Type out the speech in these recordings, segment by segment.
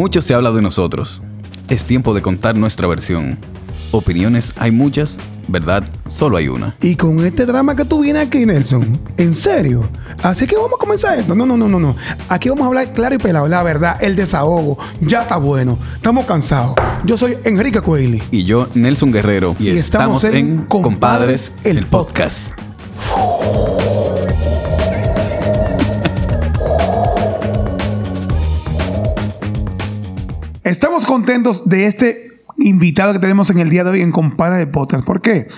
Mucho se habla de nosotros. Es tiempo de contar nuestra versión. Opiniones hay muchas, verdad solo hay una. Y con este drama que tú vienes aquí, Nelson, ¿en serio? Así que vamos a comenzar esto. No, no, no, no, no. Aquí vamos a hablar claro y pelado, la verdad, el desahogo. Ya está bueno. Estamos cansados. Yo soy Enrique Coelho. Y yo, Nelson Guerrero, y, Y estamos, estamos en Compadres, Compadres, el el podcast. Contentos de este invitado que tenemos en el día de hoy en Compadre de Podcast. ¿Por qué?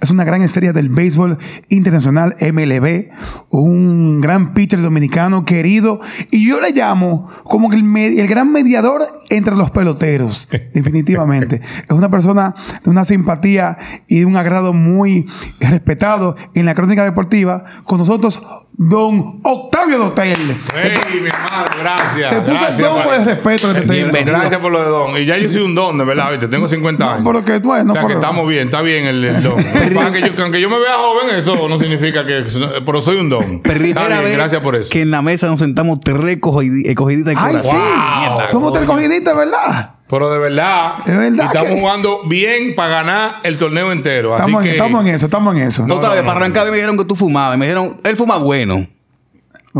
Es una gran estrella del béisbol internacional MLB, un gran pitcher dominicano querido, y yo le llamo como el, el gran mediador entre los peloteros, definitivamente. es una persona de una simpatía y de un agrado muy respetado en la crónica deportiva. Con nosotros, don Octavio Dotel. Hey, mi hermano, gracias. Te puse gracias, don por el respeto que te tengo. Gracias por lo de don. Y ya yo soy un don, de verdad, ¿viste? Tengo 50 años. Pero que, bueno, o sea, que estamos bien, está bien el, el don. Para que yo, que aunque yo me vea joven, eso no significa que... Pero soy un don. Está Primera bien, vez gracias por eso. que en la mesa nos sentamos tres cogidi- eh, cogiditas de Ay, sí. Wow. Somos tres cogiditas, ¿verdad? Pero de verdad, De verdad y estamos que- jugando bien para ganar el torneo entero. Así Estamos, que... en, estamos en eso, estamos en eso. No, No, sabes, no, no, para arrancar me dijeron que tú fumabas. Me dijeron, él fuma bueno.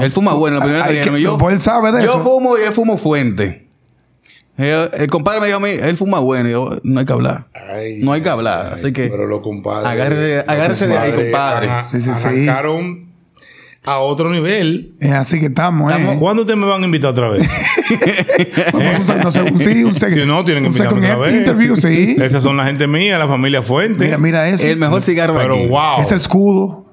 Él fuma bueno. La primera que que- dijeron, yo, pues él sabe de yo eso. fumo y él fumo fuente. El, el compadre me dijo a mí, él fuma bueno. Y yo, no hay que hablar. Ay, no hay que hablar. Así que Pero los compadres. Agárrese- los de ahí, compadres compadre. arran- Sí, sí, sí. Arrancaron a otro nivel. Es así que estamos, ¿eh? ¿Cuándo ustedes me van a invitar otra vez? No sé, un- sí, un no, tienen que invitarme otra vez. interview, sí. Esas son la gente mía, la familia Fuente. Mira, mira eso. el mejor cigarro de Pero aquí. wow. Ese escudo.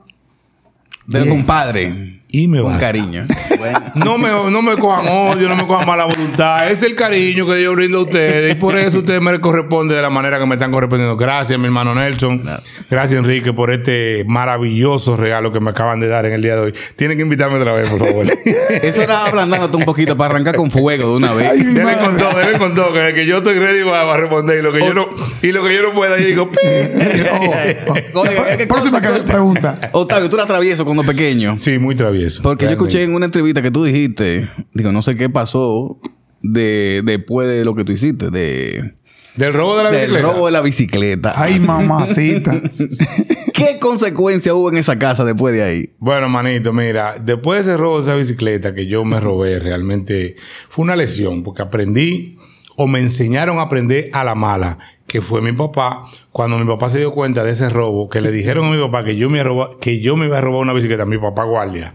Del compadre. Y me Con basta. cariño. Bueno. No me, no me cojan odio, no me cojan mala voluntad. Es el cariño que yo brindo a ustedes. Y por eso ustedes me corresponde de la manera que me están correspondiendo. Gracias, mi hermano Nelson. Gracias, Enrique, por este maravilloso regalo que me acaban de dar en el día de hoy. Tienen que invitarme otra vez, por favor. Eso era ablandándote un poquito para arrancar con fuego de una vez. Ay, Deben con todo, deben con todo. Que, que yo estoy ready para, para responder. Y lo que yo no, y lo que yo no pueda, yo digo. Oh, oh. Oye, ¿qué- qué Próxima cosa- que- pregunta. Octavio, tú eras travieso cuando pequeño. Sí, muy travieso. Porque yo escuché en una entrevista que tú dijiste, digo, no sé qué pasó de, después de lo que tú hiciste, de, Del robo de la del bicicleta. robo de la bicicleta. Ay, mamacita. ¿Qué consecuencia hubo en esa casa después de ahí? Bueno, manito, mira, después de ese robo de esa bicicleta que yo me robé, realmente fue una lesión, porque aprendí o me enseñaron a aprender a la mala, que fue mi papá, cuando mi papá se dio cuenta de ese robo, que le dijeron a mi papá que yo me, iba a robar- que yo me iba a robar una bicicleta, mi papá guardia.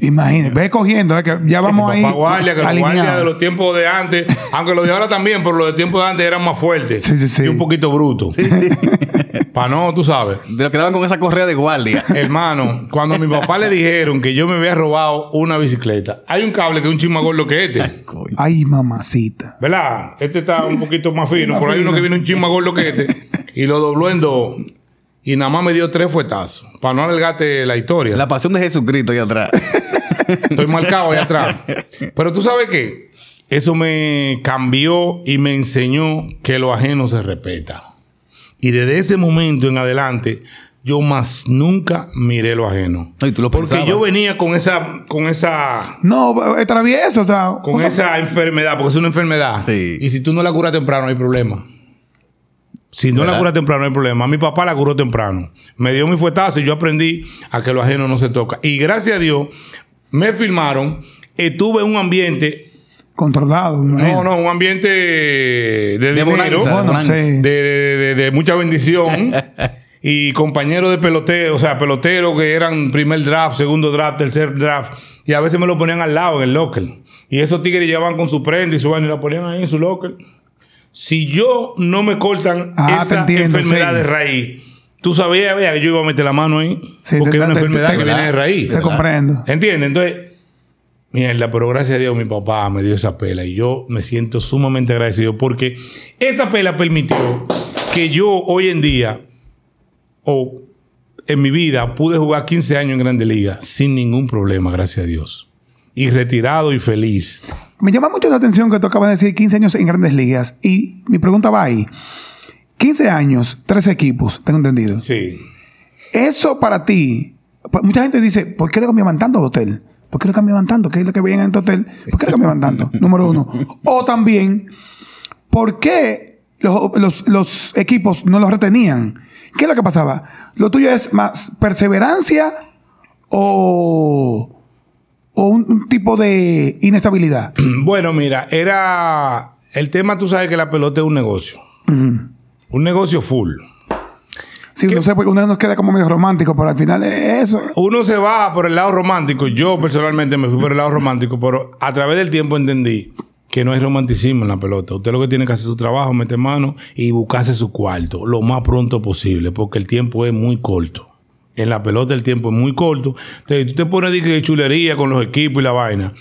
Imagínate, ve cogiendo, eh, que ya vamos ahí. guardia, que los guardias de los tiempos de antes, aunque los de ahora también, pero los de tiempos de antes eran más fuertes Sí, sí, sí. y un poquito brutos. Para no, tú sabes. De lo que daban con esa correa de guardia. Hermano, cuando a mi papá le dijeron que yo me había robado una bicicleta, hay un cable que es un chisme más gordo que este. Ay, mamacita. ¿Verdad? Este está un poquito más fino. Por ahí uno que viene un chisme más gordo que este. Y lo dobló en dos. Y nada más me dio tres fuetazos. Para no alargarte la historia. La pasión de Jesucristo ahí atrás. Estoy marcado ahí atrás. Pero tú sabes qué? Eso me cambió y me enseñó que lo ajeno se respeta. Y desde ese momento en adelante, yo más nunca miré lo ajeno. Tú lo Porque pensabas. yo venía con esa, con esa, No, es travieso, o sea. con esa enfermedad, porque es una enfermedad. Sí. Y si tú no la curas temprano, no hay problema. Si no ¿Verdad? la curas temprano, no hay problema. Mi papá la curó temprano. Me dio mi fuetazo y yo aprendí a que lo ajeno no se toca. Y gracias a Dios, me filmaron. Estuve en un ambiente, Controlado. no, no, un ambiente de, De dinero, bonanza, Bueno, bonanza. sí. de, de- de- de mucha bendición. y compañeros de pelotero, o sea, peloteros que eran primer draft, segundo draft, tercer draft. Y a veces me lo ponían al lado en el locker. Y esos tigres llevaban con su prenda y su vaina y la ponían ahí en su locker. Si yo no me cortan Ah, esa entiendo, enfermedad sí. de raíz, tú sabías vea, que yo iba a meter la mano ahí. Sí, porque te- es una te- enfermedad te- que viene de raíz. Te comprendo. ¿Entiendes? Entonces, mierda, pero gracias a Dios mi papá me dio esa pela y yo me siento sumamente agradecido porque esa pela permitió que yo hoy en día o en mi vida pude jugar 15 años en Grandes Ligas sin ningún problema, gracias a Dios. Y retirado y feliz. Me llama mucho la atención que tú acabas de decir 15 años en grandes ligas. Y mi pregunta va ahí. 15 años, tres equipos, tengo entendido. Sí. Eso para ti, pues, mucha gente dice, ¿por qué le cambiaban tanto de hotel? ¿Por qué lo cambiaban tanto? ¿Qué es lo que veían en este hotel? ¿Por qué lo cambiaban tanto? Número uno. O también, ¿por qué los, los- los equipos no los retenían? ¿Qué es lo que pasaba? ¿Lo tuyo es más perseverancia o, o un, un tipo de inestabilidad? Bueno, mira, era. El tema, tú sabes que la pelota es un negocio. Un negocio full. Sí, no sé, porque uno nos queda como medio romántico, pero al final es eso. Uno se va por el lado romántico. Yo personalmente me fui por el lado romántico, pero a través del tiempo entendí que no hay romanticismo en la pelota. Usted lo que tiene que hacer es su trabajo, meter mano y buscarse su cuarto lo más pronto posible, porque el tiempo es muy corto. En la pelota el tiempo es muy corto. Entonces, tú te pones dije, de chulería con los equipos y la vaina.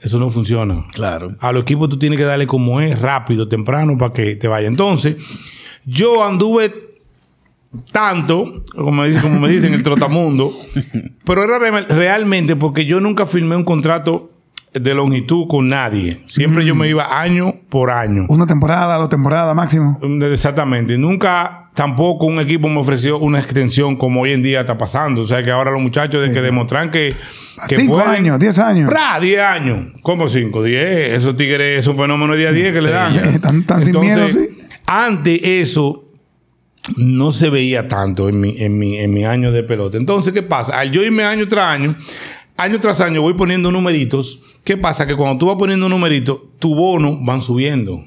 Eso no funciona. Claro. A los equipos tú tienes que darle como es, rápido, temprano, para que te vaya. Entonces, yo anduve tanto, como me dicen, como me dicen el trotamundo, pero era re- realmente porque yo nunca firmé un contrato de longitud con nadie. Siempre yo me iba año por año. Una temporada, dos temporadas máximo. Exactamente. Nunca tampoco un equipo me ofreció una extensión como hoy en día está pasando. O sea que ahora los muchachos de que demostran que, que Cinco pueden- años, diez años. ¡Pra! 10 años. ¿Cómo 5? 10. Esos tigres es un fenómeno de día a 10 que le dan. Tan- tan sin miedo, sí. Antes eso no se veía tanto en mi, en mi, en mi año de pelota. Entonces, ¿qué pasa? Al yo irme año tras año, año tras año voy poniendo numeritos. ¿Qué pasa? Que cuando tú vas poniendo numeritos, tu bono van subiendo.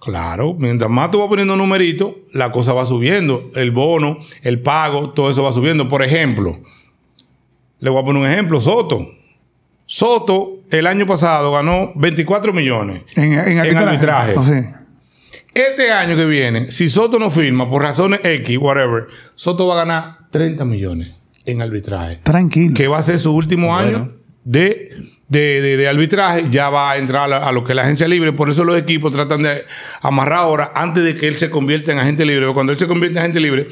Claro, mientras más tú vas poniendo numeritos, la cosa va subiendo. El bono, el pago, todo eso va subiendo. Por ejemplo, le voy a poner un ejemplo, Soto. Soto el año pasado ganó 24 millones En, en arbitraje. arbitraje. Oh, sí. Este año que viene, si Soto no firma por razones X, whatever, Soto va a ganar 30 millones en arbitraje. Tranquilo. Que va a ser su último Bueno. año de, de, de- de arbitraje. Ya va a entrar a, a lo que es la agencia libre. Por eso los equipos tratan de amarrar ahora antes de que él se convierta en agente libre. Porque Cuando él se convierte en agente libre,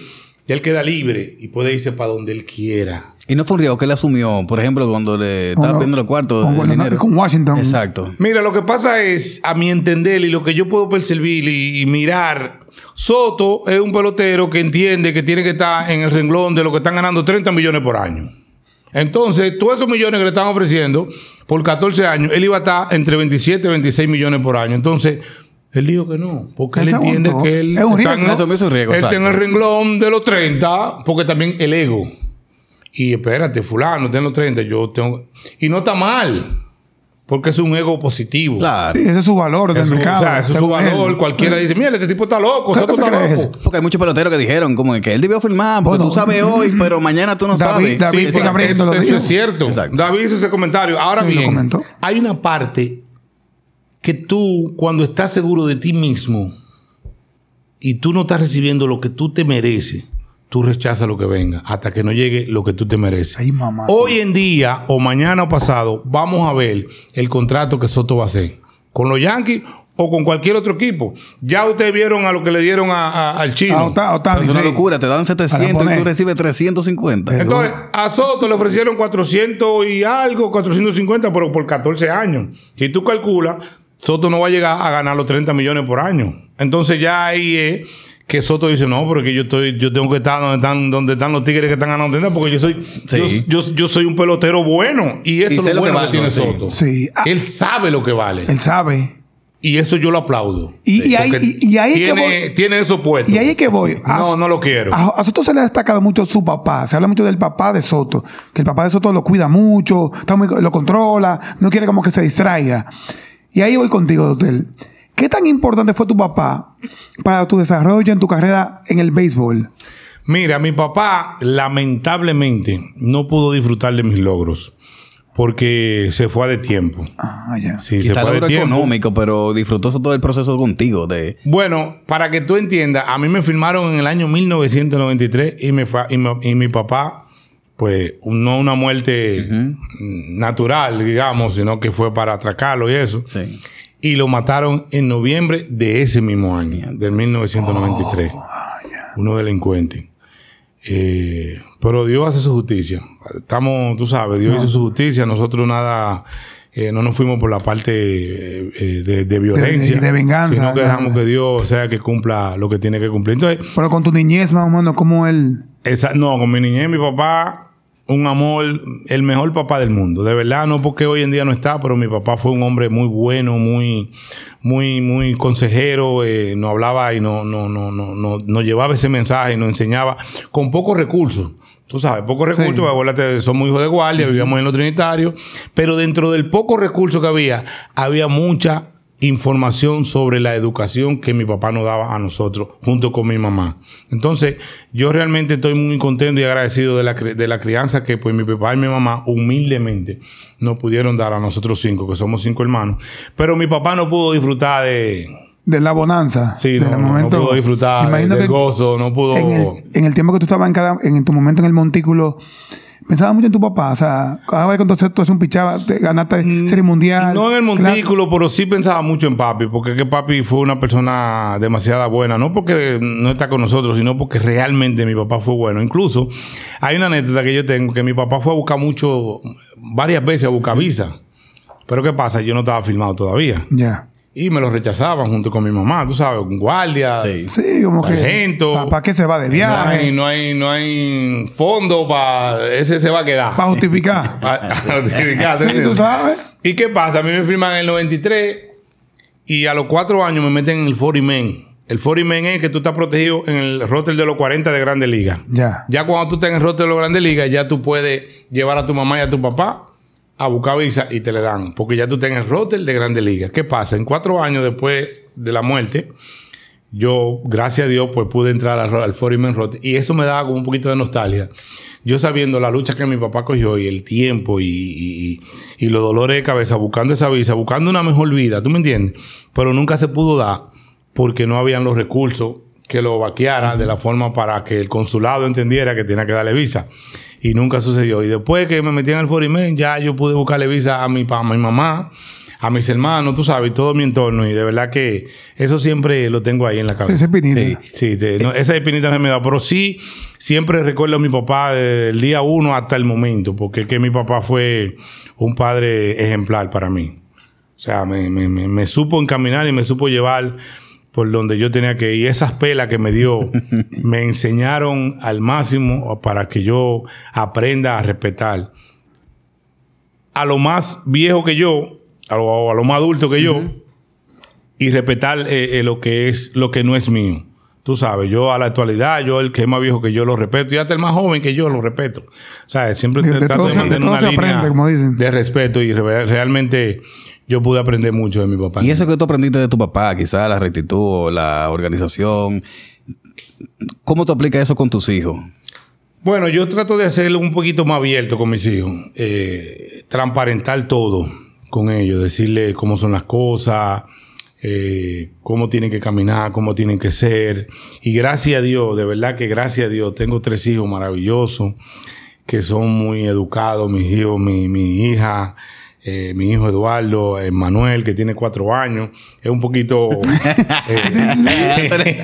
ya él queda libre y puede irse para donde él quiera. Y no fue un riesgo que él asumió, por ejemplo, cuando le estaba Con- pidiendo los cuartos con- de con- dinero. con Washington. Exacto. Mira, lo que pasa es, a mi entender y lo que yo puedo percibir y, y mirar, Soto es un pelotero que entiende que tiene que estar en el renglón de lo que están ganando 30 millones por año. Entonces, todos esos millones que le están ofreciendo por 14 años, él iba a estar entre 27 y 26 millones por año. Entonces, él dijo que no, porque él entiende que él Es un está en, riesgo, él está en el renglón de los 30, porque también el ego. Y espérate, fulano, está en los 30, yo tengo... Y no está mal, porque es un ego positivo. Claro. Sí, ese es su valor del mercado. o sea, eso es su valor. él. Cualquiera dice, mira, este tipo está loco, ¿Qué Soto cosa está loco. Porque hay muchos peloteros que dijeron como que él debió firmar, porque Bueno, tú sabes hoy, pero mañana tú no David- sabes. David Sí, abriendo Eso, eso es cierto. Exacto. David hizo ese comentario. Ahora Sí, bien, hay una parte que tú, cuando estás seguro de ti mismo y tú no estás recibiendo lo que tú te mereces, tú rechazas lo que venga hasta que no llegue lo que tú te mereces. Ay, mamá. Hoy en día, o mañana o pasado, vamos a ver el contrato que Soto va a hacer con los Yankees o con cualquier otro equipo. Ya ustedes vieron a lo que le dieron a- a- al chino. Ah, Ota- es una locura, te dan 700 y tú recibes 350. Entonces, a Soto le ofrecieron 400 y algo, 450, pero por 14 años. Si tú calculas, Soto no va a llegar a ganar los 30 millones por año. Entonces ya ahí es que Soto dice, no, porque yo estoy, yo tengo que estar donde están, donde están los tigres que están ganando dinero, porque yo soy, Sí. yo, yo- yo soy un pelotero bueno. Y eso Y es lo lo que bueno que, valgo, tiene sí. Soto. Sí. Ah, Él sabe lo que vale. él sabe. Y eso yo lo aplaudo. Y- y ahí- y- y ahí es que tiene, voy- tiene eso puesto. Y ahí es que voy. A- No, no lo quiero. A, a Soto se le ha destacado mucho su papá. Se habla mucho del papá de Soto. Que el papá de Soto lo cuida mucho, está muy- lo controla, no quiere como que se distraiga. Y ahí voy contigo, Dotel. ¿Qué tan importante fue tu papá para tu desarrollo en tu carrera en el béisbol? Mira, mi papá lamentablemente no pudo disfrutar de mis logros porque se fue de tiempo. Ah, ya. Sí, se Quizá fue de logro tiempo. económico, pero disfrutó todo el proceso contigo. de Bueno, para que tú entiendas, a mí me firmaron en el año 1993 y, me fa- y, me- y mi papá, pues, no una muerte natural, digamos, sino que fue para atracarlo y eso. Sí. Y lo mataron en noviembre de ese mismo año, del 1993. Uno delincuente. Eh, pero Dios hace su justicia. Estamos, tú sabes, Dios hizo su justicia. Nosotros nada, eh, no nos fuimos por la parte eh, eh, de, de violencia. de venganza, Sino que dejamos que Dios sea que cumpla lo que tiene que cumplir. Entonces, Pero con tu niñez, más o menos, como él. esa, no, con mi niñez, mi papá un amor, el mejor papá del mundo. De verdad, no porque hoy en día no está, pero mi papá fue un hombre muy bueno, muy, muy, muy consejero, eh, nos hablaba y no, no, no, no, no, nos llevaba ese mensaje y nos enseñaba con pocos recursos. Tú sabes, pocos recursos, Sí. acuérdate, somos hijos de guardia, vivíamos en los trinitarios, pero dentro del poco recurso que había, había mucha información sobre la educación que mi papá nos daba a nosotros junto con mi mamá. Entonces, yo realmente estoy muy contento y agradecido de la, de la crianza que pues mi papá y mi mamá humildemente nos pudieron dar a nosotros cinco, que somos cinco hermanos. Pero mi papá no pudo disfrutar de... De la bonanza. Sí, no, no, no pudo disfrutar del gozo, no pudo... En el, en el tiempo que tú estabas en, cada, en tu momento en el montículo, pensabas mucho en tu papá. O sea, cada vez que tú haces un pichaba, te ganaste serie mundial. Mm, No en el clase- montículo, pero sí pensaba mucho en papi, porque que papi fue una persona demasiado buena, no porque no está con nosotros, sino porque realmente mi papá fue bueno. Incluso hay una anécdota que yo tengo, que mi papá fue a buscar mucho, varias veces a buscar visa. Pero ¿qué pasa? Yo no estaba filmado todavía. Ya. Y me lo rechazaban junto con mi mamá, tú sabes, con guardia. Sí. Sí, como que. Sargento. ¿Para qué se va de No hay, viaje? no hay, no hay fondo para... Ese se va a quedar. Para justificar. A- a notificar, ¿te Sí, tú entiendes? sabes. ¿Y qué pasa? A mí me firman en el 93 y a los cuatro años me meten en el 40 men. El 40 men es que tú estás protegido en el roster de los 40 de Grandes Ligas. Ya. Ya cuando tú estás en el roster de los Grandes Ligas, ya tú puedes llevar a tu mamá y a tu papá a buscar visa y te le dan. Porque ya tú estás en el roster de Grandes Ligas. ¿Qué pasa? En cuatro años después de la muerte, yo, gracias a Dios, pues pude entrar al, al 40 men roster. Y eso me daba como un poquito de nostalgia. Yo sabiendo la lucha que mi papá cogió y el tiempo y, y- y los dolores de cabeza buscando esa visa, buscando una mejor vida, ¿tú me entiendes? Pero nunca se pudo dar porque no habían los recursos que lo vaqueara de la forma para que el consulado entendiera que tenía que darle visa. Y nunca sucedió. Y después que me metí en el Forimén, ya yo pude buscarle visa a mi, a mi mamá, a mis hermanos, tú sabes, todo mi entorno. Y de verdad que eso siempre lo tengo ahí en la cabeza. Ese pinito. Sí. Sí, te- no, esa espinita no me da, pero sí, siempre recuerdo a mi papá desde el día uno hasta el momento, porque es que mi papá fue un padre ejemplar para mí. O sea, me, me- me- me supo encaminar y me supo llevar por donde yo tenía que ir. Esas pelas que me dio me enseñaron al máximo para que yo aprenda a respetar a lo más viejo que yo, a lo, a lo más adulto que yo, y respetar eh, eh, lo que es lo que no es mío. Tú sabes, yo a la actualidad, yo el que es más viejo que yo lo respeto y hasta el más joven que yo lo respeto. O sea, siempre trato de mantener una línea aprende, como dicen. de respeto y re- realmente yo pude aprender mucho de mi papá. Y eso que tú aprendiste de tu papá, quizás la rectitud o la organización, ¿cómo tú aplicas eso con tus hijos? Bueno, yo trato de hacerlo un poquito más abierto con mis hijos. Eh, transparentar todo con ellos. Decirles cómo son las cosas, eh, cómo tienen que caminar, cómo tienen que ser. Y gracias a Dios, de verdad que gracias a Dios, tengo tres hijos maravillosos que son muy educados. Mis hijos, mi, mi hija. Eh, mi hijo Eduardo, eh, Manuel, que tiene cuatro años, es un poquito eh,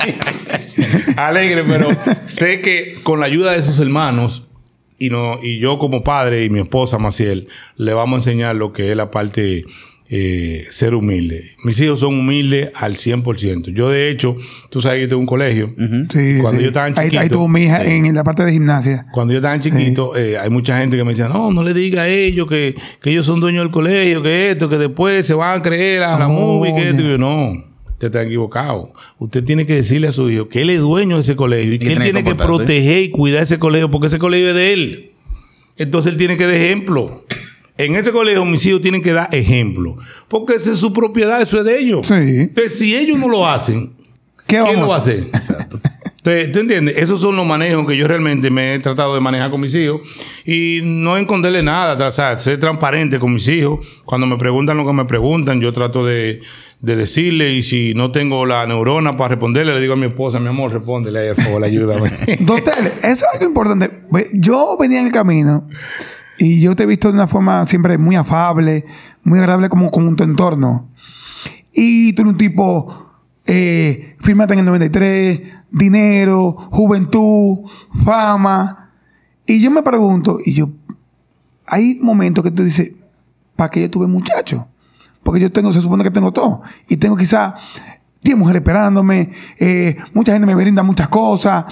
alegre, pero sé que con la ayuda de sus hermanos y no y yo como padre y mi esposa Maciel le vamos a enseñar lo que es la parte eh, ser humilde. Mis hijos son humildes al 100%. Yo de hecho, tú sabes que yo tengo un colegio. Sí, Cuando sí. yo estaba ahí, ahí chiquito, tuvo mi hija en, en la parte de gimnasia. Cuando yo estaba chiquito, eh, hay mucha gente que me decía, no, no le diga a ellos que, que ellos son dueños del colegio, que esto, que después se van a creer a la Oh, movie, que esto. Y yo, no, usted está equivocado. Usted tiene que decirle a su hijo que él es dueño de ese colegio y que él tiene que proteger y cuidar ese colegio porque ese colegio es de él. Entonces él tiene que dar ejemplo. En ese colegio mis hijos tienen que dar ejemplo. Porque esa es su propiedad, eso es de ellos. Sí. Entonces si ellos no lo hacen, ¿Qué ¿Quién lo vamos va a hacer? Entonces, ¿Tú entiendes? Esos son los manejos que yo realmente me he tratado de manejar con mis hijos y no esconderle nada, o sea, ser transparente con mis hijos. Cuando me preguntan lo que me preguntan, yo trato de, de decirle y si no tengo la neurona para responderle, le digo a mi esposa, mi amor, respóndele, por favor, ayúdame. Teles. Eso es algo importante. Yo venía en el camino y yo te he visto de una forma siempre muy afable, muy agradable como con tu entorno. Y tú eres un tipo, eh, fírmate en el 93, dinero, juventud, fama. Y yo me pregunto, y yo, hay momentos que tú dices, ¿para qué yo tuve muchacho? Porque yo tengo, se supone que tengo todo. Y tengo quizá 10 mujeres esperándome, eh, mucha gente me brinda muchas cosas.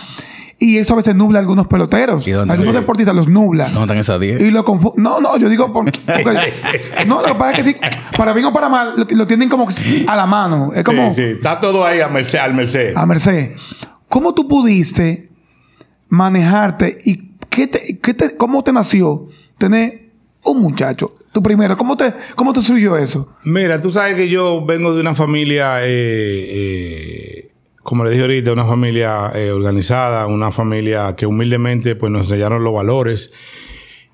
Y eso a veces nubla a algunos peloteros. ¿Y dónde? Algunos deportistas los nubla. ¿Dónde están esas 10? Y lo confu- No, no, yo digo por- porque. no, lo que pasa es que sí, para bien o para mal, lo, lo tienen como a la mano. Es como Sí, sí, está todo ahí a merced, al merced. a merced. ¿Cómo tú pudiste manejarte y qué te, qué te- cómo te nació tener un muchacho? Tu primero, ¿cómo te, cómo te surgió eso? Mira, tú sabes que yo vengo de una familia, eh, eh, como le dije ahorita, una familia eh, organizada, una familia que humildemente pues nos enseñaron los valores.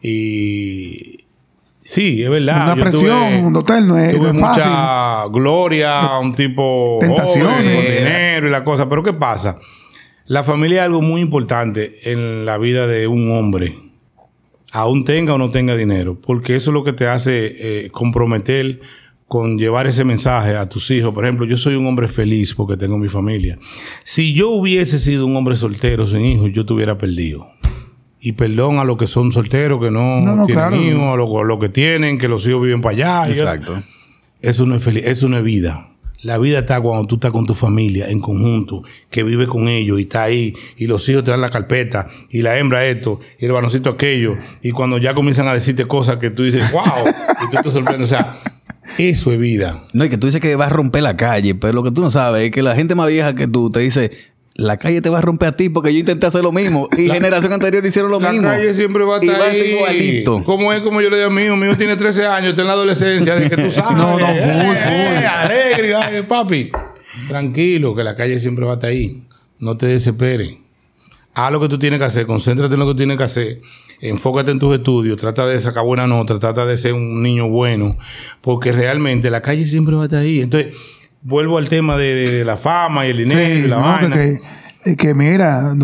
Y sí, es verdad. Una yo presión, un hotel no es- tuve no es mucha gloria, un tipo Tentaciones. joven, con dinero y la cosa. Pero ¿qué pasa? La familia es algo muy importante en la vida de un hombre aún tenga o no tenga dinero, porque eso es lo que te hace eh, comprometer con llevar ese mensaje a tus hijos. Por ejemplo, yo soy un hombre feliz porque tengo mi familia. Si yo hubiese sido un hombre soltero sin hijos, yo estuviera perdido. Y perdón a los que son solteros, que no, No, no, tienen claro. hijos, a los a los que tienen, que los hijos viven para allá. Exacto. Eso no es feliz, eso no es vida. La vida está cuando tú estás con tu familia en conjunto, que vive con ellos y está ahí, y los hijos te dan la carpeta, y la hembra esto, y el varoncito aquello, y cuando ya comienzan a decirte cosas que tú dices, wow, y tú te sorprendes. O sea, eso es vida. No, y que tú dices que vas a romper la calle, pero lo que tú no sabes es que la gente más vieja que tú te dice, la calle te va a romper a ti porque yo intenté hacer lo mismo y generación anterior hicieron lo la mismo. calle siempre va a Y estar va a estar ahí. igualito. Como es como yo le digo a mi hijo, mi hijo tiene 13 años, está en la adolescencia, de que tú sabes. No, no, full, eh, full. alegre, ay, papi. Tranquilo, que la calle siempre va a estar ahí. No te desesperes. Haz lo que tú tienes que hacer, concéntrate en lo que tú tienes que hacer. Enfócate en tus estudios, trata de sacar buena nota, trata de ser un niño bueno, porque realmente la calle siempre va a estar ahí. Entonces, vuelvo al tema de, de- de la fama y el dinero y la no, vaina. que, que, que mira.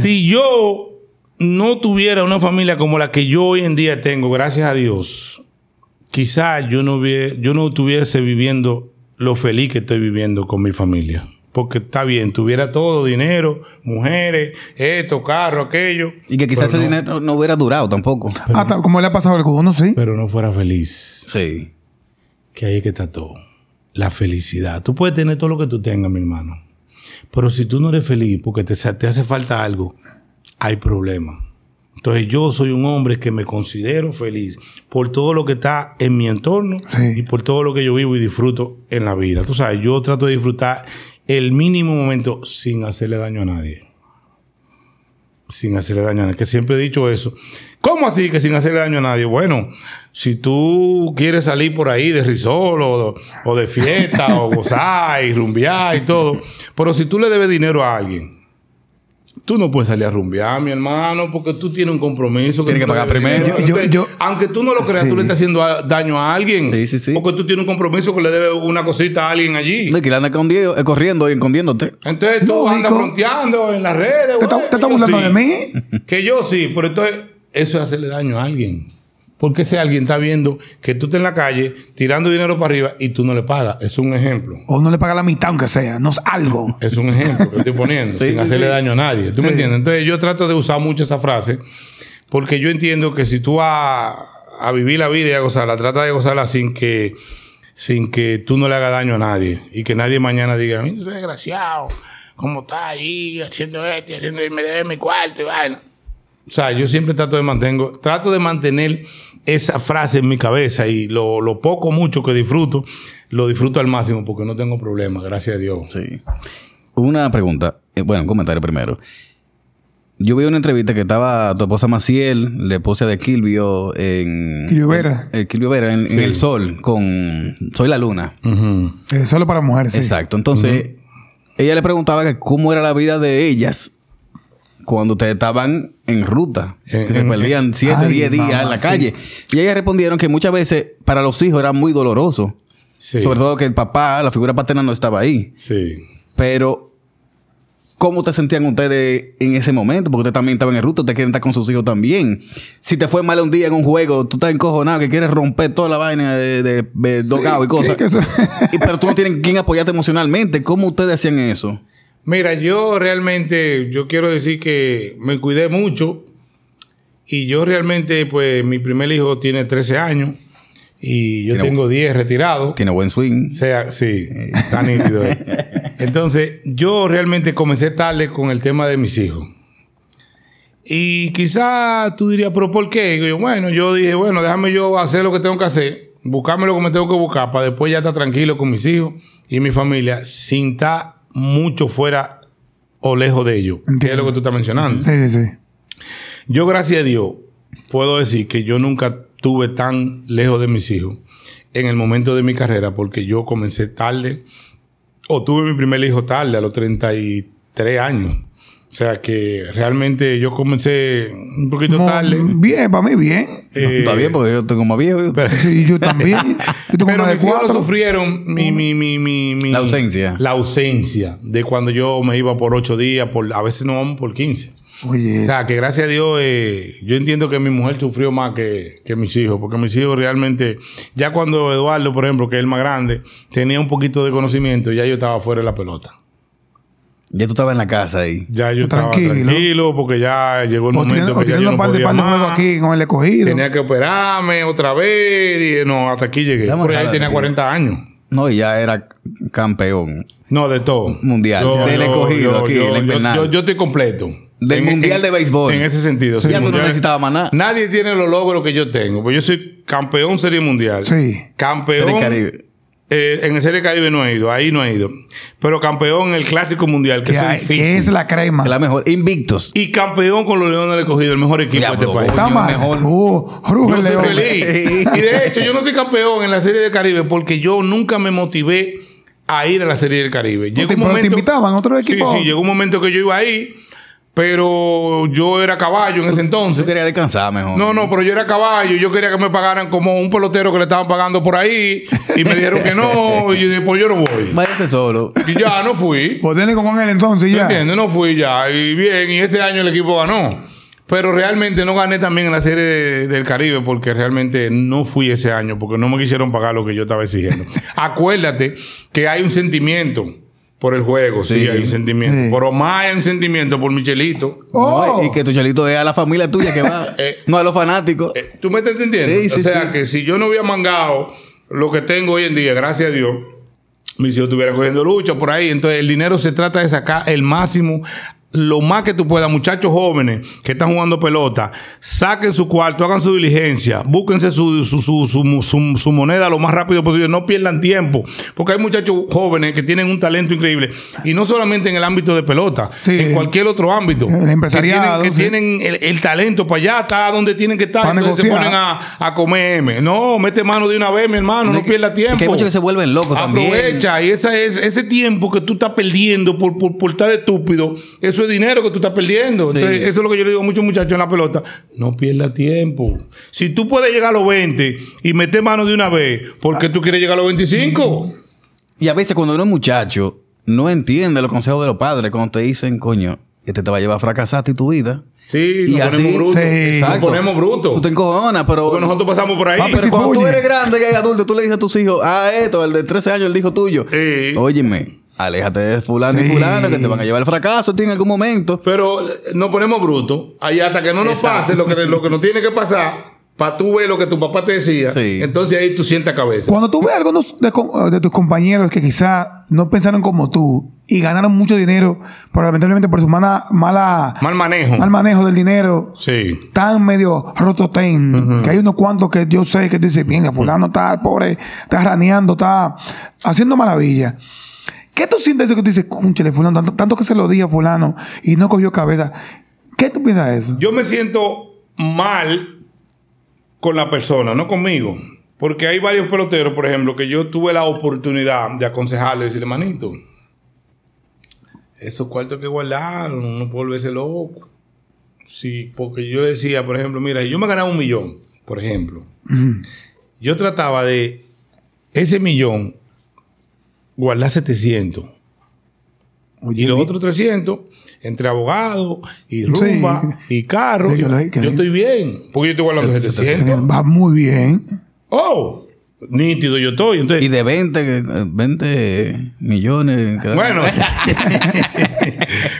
Si yo no tuviera una familia como la que yo hoy en día tengo, gracias a Dios, quizás yo no, hubie- yo no estuviese viviendo lo feliz que estoy viviendo con mi familia. Porque está bien, tuviera todo, dinero, mujeres, esto, carro, aquello. Y que quizás pero ese no- dinero no hubiera durado tampoco. Hasta como le ha pasado a algunos, sí. Pero no fuera feliz. Sí. que ahí es que está todo. La felicidad. Tú puedes tener todo lo que tú tengas, mi hermano. Pero si tú no eres feliz porque te, te hace falta algo, hay problema. Entonces yo soy un hombre que me considero feliz por todo lo que está en mi entorno Sí. y por todo lo que yo vivo y disfruto en la vida. Tú sabes, yo trato de disfrutar el mínimo momento sin hacerle daño a nadie. Sin hacerle daño a nadie. Que siempre he dicho eso. ¿Cómo así que sin hacerle daño a nadie? Bueno, si tú quieres salir por ahí de risol o, de fiesta o gozar y rumbear y todo, pero si tú le debes dinero a alguien, tú no puedes salir a rumbear, mi hermano, porque tú tienes un compromiso. Tienes que tú le pagar primero. dinero. Yo- yo- Entonces, yo- aunque tú no lo creas, Sí. tú le estás haciendo a- daño a alguien. Sí, sí, sí. Porque tú tienes un compromiso que le debes una cosita a alguien allí. No, que le anda escondiendo- eh, corriendo y escondiéndote. Entonces tú Lógico. andas fronteando en las redes. ¿Te está, güey, te está que yo burlando sí. de mí? Que yo sí, pero entonces eso es hacerle daño a alguien. Porque ese alguien está viendo que tú estás en la calle tirando dinero para arriba y tú no le pagas. Es un ejemplo. O no le paga la mitad, aunque sea. No es algo. Es un ejemplo que estoy poniendo, Sí, sin sí, hacerle sí. daño a nadie. ¿Tú me entiendes? Entonces yo trato de usar mucho esa frase porque yo entiendo que si tú vas a vivir la vida y a gozarla, trata de gozarla sin que, sin que tú no le hagas daño a nadie y que nadie mañana diga, mira ese desgraciado, ¿cómo está ahí haciendo esto, y haciendo y me debe mi cuarto y vaina? O sea, yo siempre trato de mantengo, trato de mantener esa frase en mi cabeza y lo, lo poco mucho que disfruto, lo disfruto al máximo porque no tengo problemas, gracias a Dios. Sí. Una pregunta, eh, bueno, un comentario primero. Yo vi una entrevista que estaba tu esposa Maciel, la esposa de Kilvio en... Kilvio Vera. en- eh, Kilvio Vera en, en El Sol con Soy la Luna. Eh, solo para mujeres, sí. Exacto. Entonces, ella le preguntaba que cómo era la vida de ellas cuando ustedes estaban en ruta. Que se en- perdían 7, Ay, 10 días en la sí. calle. Y ellas respondieron que muchas veces para los hijos era muy doloroso. Sí. Sobre todo que el papá, la figura paterna no estaba ahí. Sí. Pero, ¿cómo te sentían ustedes en ese momento? Porque ustedes también estaban en ruta, ustedes quieren estar con sus hijos también. Si te fue mal un día en un juego, tú estás encojonado, que quieres romper toda la vaina de, de, de dogado y cosas. que eso- Y- pero tú no tienes quien apoyarte emocionalmente. ¿Cómo ustedes hacían eso? Mira, yo realmente, yo quiero decir que me cuidé mucho y yo realmente, pues, mi primer hijo tiene 13 años y yo Tiene- tengo 10 retirados. Tiene buen swing. O sea, sí, está nítido. Entonces, yo realmente comencé tarde con el tema de mis hijos. Y quizá tú dirías, ¿pero por qué? Y yo, bueno, yo dije, bueno, déjame yo hacer lo que tengo que hacer, buscarme lo que me tengo que buscar para después ya estar tranquilo con mis hijos y mi familia sin estar mucho fuera o lejos de ellos, que es lo que tú estás mencionando. Sí, sí, sí. Yo, gracias a Dios, puedo decir que yo nunca tuve tan lejos de mis hijos en el momento de mi carrera porque yo comencé tarde o tuve mi primer hijo tarde, a los 33 años. O sea que realmente yo comencé un poquito Mo- tarde. Bien, para mí bien. Eh, Está bien, porque yo tengo más viejo. pero- Sí, yo también. Yo tengo pero mis hijos sufrieron mi, mi, mi, mi, mi- La ausencia. La ausencia de cuando yo me iba por 8 días, por, a veces no vamos por 15. Oye, O sea, que gracias a Dios, eh, yo entiendo que mi mujer sufrió más que, que mis hijos, porque mis hijos realmente, ya cuando Eduardo, por ejemplo, que es el más grande, tenía un poquito de conocimiento, ya yo estaba fuera de la pelota. Ya tú estabas en la casa ahí. Ya yo Tranquilo. estaba tranquilo, porque ya llegó el o momento que ya yo no un par podía par de más. aquí con el escogido. Tenía que operarme otra vez, y dije, no, hasta aquí llegué. A ahí tenía de- 40 años. No, y ya era campeón. No, de todo. Mundial. Del escogido aquí, yo, yo, invernal. yo- yo estoy completo. Del Mundial de Béisbol. En ese sentido. sí, ya tú no necesitabas más nada. Nadie tiene los logros que yo tengo. Pues yo soy campeón Serie Mundial. Sí. Campeón. Serie Caribe. Eh, en el Serie Caribe no he ido. Ahí no he ido. Pero campeón en el Clásico Mundial, que, es difícil. que es la crema. Es la mejor. Invictos. Y campeón con los Leones del Escogido, el mejor equipo de este país. Está mal. mejor. Uh, ruge Yo el soy león. feliz. Y de hecho, yo no soy campeón en la Serie del Caribe porque yo nunca me motivé a ir a la Serie del Caribe. Llegó te- un pero te momento, invitaban a otro equipo? Sí, sí, llegó un momento que yo iba ahí, pero yo era caballo en ese entonces. querías descansar mejor. No, no, pero yo era caballo. Yo quería que me pagaran como un pelotero que le estaban pagando por ahí. Y me dijeron que no. Y yo dije, pues yo no voy. Váyase solo. Y ya no fui. Pues técnico con él entonces ¿Me ya. entiendes? No fui ya. Y bien, y ese año el equipo ganó. Pero realmente no gané también en la serie de- del Caribe porque realmente no fui ese año porque no me quisieron pagar lo que yo estaba exigiendo. Acuérdate que hay un sentimiento por el juego, sí, Sí. hay un sentimiento. Sí. Pero más hay un sentimiento por Michelito. Oh. No, y que tu chelito es a la familia tuya que va. Eh. no a los fanáticos. Eh, ¿Tú me estás entendiendo? Sí, sí, o sea, sí. que si yo no hubiera mangado lo que tengo hoy en día, gracias a Dios, mis hijos estuvieran cogiendo lucha por ahí. Entonces, el dinero se trata de sacar el máximo. Lo más que tú puedas, muchachos jóvenes que están jugando pelota, saquen su cuarto, hagan su diligencia, búsquense su, su, su, su- su- su moneda lo más rápido posible, no pierdan tiempo, porque hay muchachos jóvenes que tienen un talento increíble, y no solamente en el ámbito de pelota, Sí. en cualquier otro ámbito. El empresariado, Que tienen, que tienen el, el talento para allá, está donde tienen que estar. Para Entonces se ponen a, a comer M. No, mete mano de una vez, mi hermano, no, pierda tiempo. Es que hay muchos que se vuelven locos también. Aprovecha, y esa es, ese tiempo que tú estás perdiendo por, por, por estar de estúpido, eso es dinero que tú estás perdiendo. Entonces, Sí. eso es lo que yo le digo a muchos muchachos en la pelota. No pierda tiempo. Si tú puedes llegar a los 20 y meter mano de una vez, ¿por qué tú quieres llegar a los 25? Y a veces cuando uno es muchacho, no entiende los consejos de los padres cuando te dicen, coño, este te va a llevar a fracasar a ti tu vida. Sí, Y nos así- ponemos brutos. Sí. Nos ponemos brutos. Tú te encojonas, pero... Porque nosotros pasamos por ahí. Papi, Pero cuando tú eres grande y eres adulto, tú le dices a tus hijos, ah, esto, el de 13 años, el hijo tuyo. Sí. Óyeme, aléjate de fulano Sí. y fulano que te van a llevar al fracaso en algún momento. Pero eh, nos ponemos brutos. Ahí hasta que no nos Exacto. pase lo que, lo que nos tiene que pasar, para tú ver lo que tu papá te decía. Sí. Entonces ahí tú sientas cabeza. Cuando tú ves a algunos de, tus compañeros que quizá no pensaron como tú y ganaron mucho dinero, pero lamentablemente por su mala, mala, Mal manejo. mal manejo del dinero, Sí. tan medio rototén, que hay unos cuantos que yo sé que dicen, bien, fulano está pobre, está raneando, está haciendo maravilla. ¿Qué tú sientes eso que tú dices, cúnchale, fulano, tanto, tanto que se lo dije a fulano y no cogió cabeza? ¿Qué tú piensas de eso? Yo me siento mal con la persona, no conmigo. Porque hay varios peloteros, por ejemplo, que yo tuve la oportunidad de aconsejarle y decirle, manito, esos cuartos que guardaron, no puedo volverse loco. Sí, porque yo decía, por ejemplo, mira, yo me ganaba un millón, por ejemplo. Yo trataba de ese millón guardar 700. Oye, Y los otros 300, entre abogado y rumba Sí. y carro, Sí, lo- que- yo estoy bien. Porque yo estoy guardando 700. Va muy bien. Oh, nítido yo estoy. Y Entonces, de 20, eh, 20 millones. que- bueno.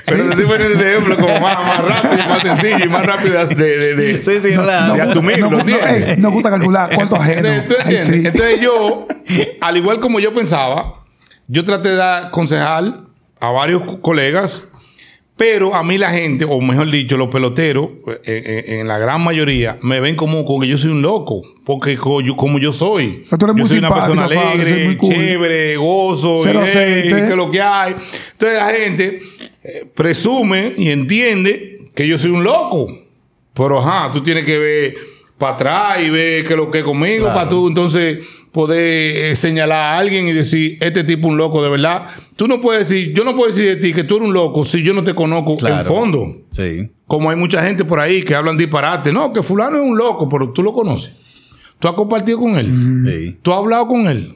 Pero te estoy poniendo este ejemplo como más, más rápido, más sencillo y más rápido de, de, de- Sí, sí, claro. de Nos asumirlo, no, ey, nos gusta calcular cuánto ajeno. ¿Tú Ay, entiendes? sí. Entonces yo, al igual como yo pensaba, yo traté de aconsejar a varios co- colegas, Pero a mí la gente, o mejor dicho, los peloteros, eh, eh, en la gran mayoría, me ven como, como que yo soy un loco. Porque yo- como yo soy. Pero tú eres yo muy soy una persona alegre, cool. chévere, gozo, y, hey, que es lo que hay. Entonces la gente eh, presume y entiende que yo soy un loco. Pero ajá, tú tienes que ver para atrás y ver qué es lo que es conmigo Claro. para tú entonces poder eh, señalar a alguien y decir, este tipo es un loco de verdad. Tú no puedes decir, yo no puedo decir de ti que tú eres un loco si yo no te conozco en Claro. fondo. Sí. Como hay mucha gente por ahí que hablan disparate. No, que fulano es un loco, pero tú lo conoces. Tú has compartido con él. Sí. Tú has hablado con él.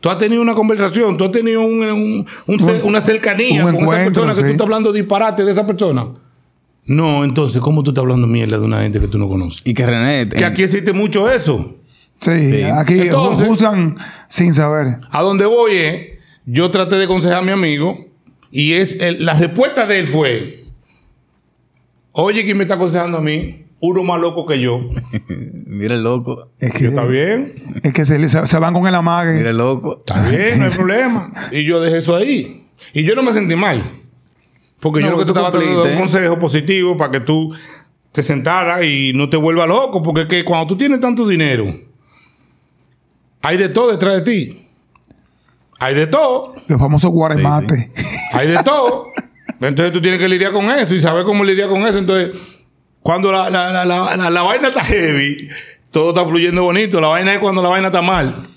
Tú has tenido una conversación. Tú has tenido un- un- un cer- una cercanía un con esa persona que sí. tú estás hablando disparate de esa persona. No, entonces, ¿cómo tú estás hablando mierda de una gente que tú no conoces? Y que René. Que en- aquí existe mucho eso. Sí, Sí. aquí Entonces- juzgan sin saber. A donde voy es, yo traté de aconsejar a mi amigo y es el- la respuesta de él fue, oye, ¿quién me está aconsejando a mí? Uno más loco que yo. Mira el loco. Es que, Está bien, es que se, van con el amague. Mira el loco. está bien, no hay problema. Y yo dejé eso ahí. Y yo no me sentí mal. Porque No, yo lo que tú estaba dando un consejo positivo para que tú te sentaras y no te vuelvas loco. Porque es que cuando tú tienes tanto dinero, hay de todo detrás de ti. Hay de todo. Los famosos guaremates. Hay de todo. Entonces tú tienes que lidiar con eso y saber cómo lidiar con eso. Entonces, cuando la, la, la, la, la- la vaina está heavy, todo está fluyendo bonito. La vaina es cuando la vaina está mal.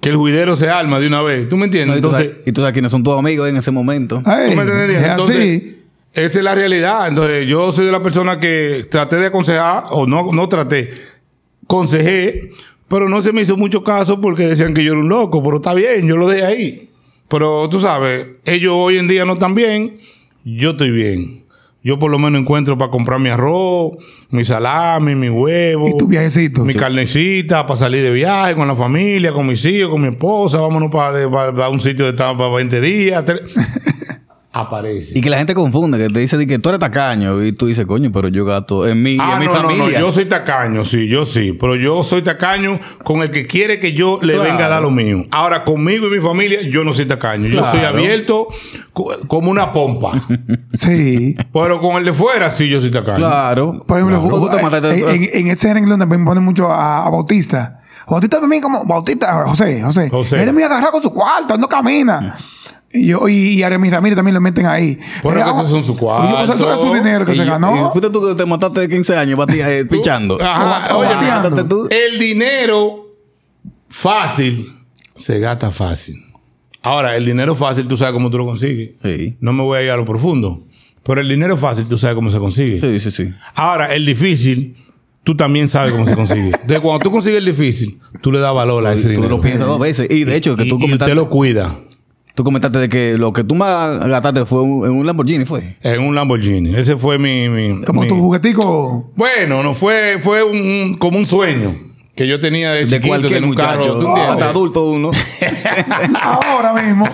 Que el juidero se arma de una vez. ¿Tú me entiendes? No, y, tú Entonces, sabes, y tú sabes quiénes son tus amigos en ese momento. Ay, ¿tú me entiendes? es Entonces, así. esa es la realidad. Entonces, yo soy de la persona que traté de aconsejar, o no, no traté, consejé, pero no se me hizo mucho caso porque decían que yo era un loco. Pero está bien, yo lo dejé ahí. Pero tú sabes, ellos hoy en día no están bien, yo estoy bien. Yo por lo menos encuentro para comprar mi arroz, mi salami, mi huevo. Y tu viajecito. Mi carnecita para salir de viaje con la familia, con mis hijos, con mi esposa. Vámonos para, para- para un sitio de para 20 días. Aparece. Y que la gente confunde, que te dice que tú eres tacaño y tú dices, coño, pero yo gasto en mi, Ah, en mi no, no, familia. no, yo soy tacaño, sí, yo sí, pero yo soy tacaño con el que quiere que yo le Claro. venga a dar lo mío. Ahora, conmigo y mi familia, yo no soy tacaño, yo soy abierto co- como una pompa. Sí. pero con el de fuera, sí, yo soy tacaño. Claro. Por ejemplo, Claro. En, en- en ese renglón también ponen mucho a, a Bautista. Bautista también como Bautista, José, José. José. Él es muy agarrado con su cuarto, él no camina. Y, yo, y, y a mis Ramírez también lo meten ahí. Bueno, Eh, que ah, esos son su oye, pues eso es su dinero que Y se yo- ganó. y fuiste tú que te mataste de 15 años batía, eh, pichando. Ajá, oye, mataste tú. El dinero fácil se gasta fácil. Ahora, el dinero fácil, tú sabes cómo tú lo consigues. Sí. No me voy a ir a lo profundo. Pero el dinero fácil, tú sabes cómo se consigue. Sí, sí, sí. Ahora, el difícil, tú también sabes cómo se consigue. Entonces, cuando tú consigues el difícil, tú le das valor a ese Tú dinero. lo piensas dos veces. Y de hecho, que Y- tú y comentaste, usted lo cuida tú comentaste de que lo que tú más gastaste fue un- en un Lamborghini, ¿fue? en un Lamborghini. Ese fue mi... mi- Como mi- tu juguetico. Bueno, no fue, fue un, un- como un sueño que yo tenía de, De chiquito, cualquier un muchacho. carro. ¿tú entiendes? hasta adulto uno. Ahora mismo.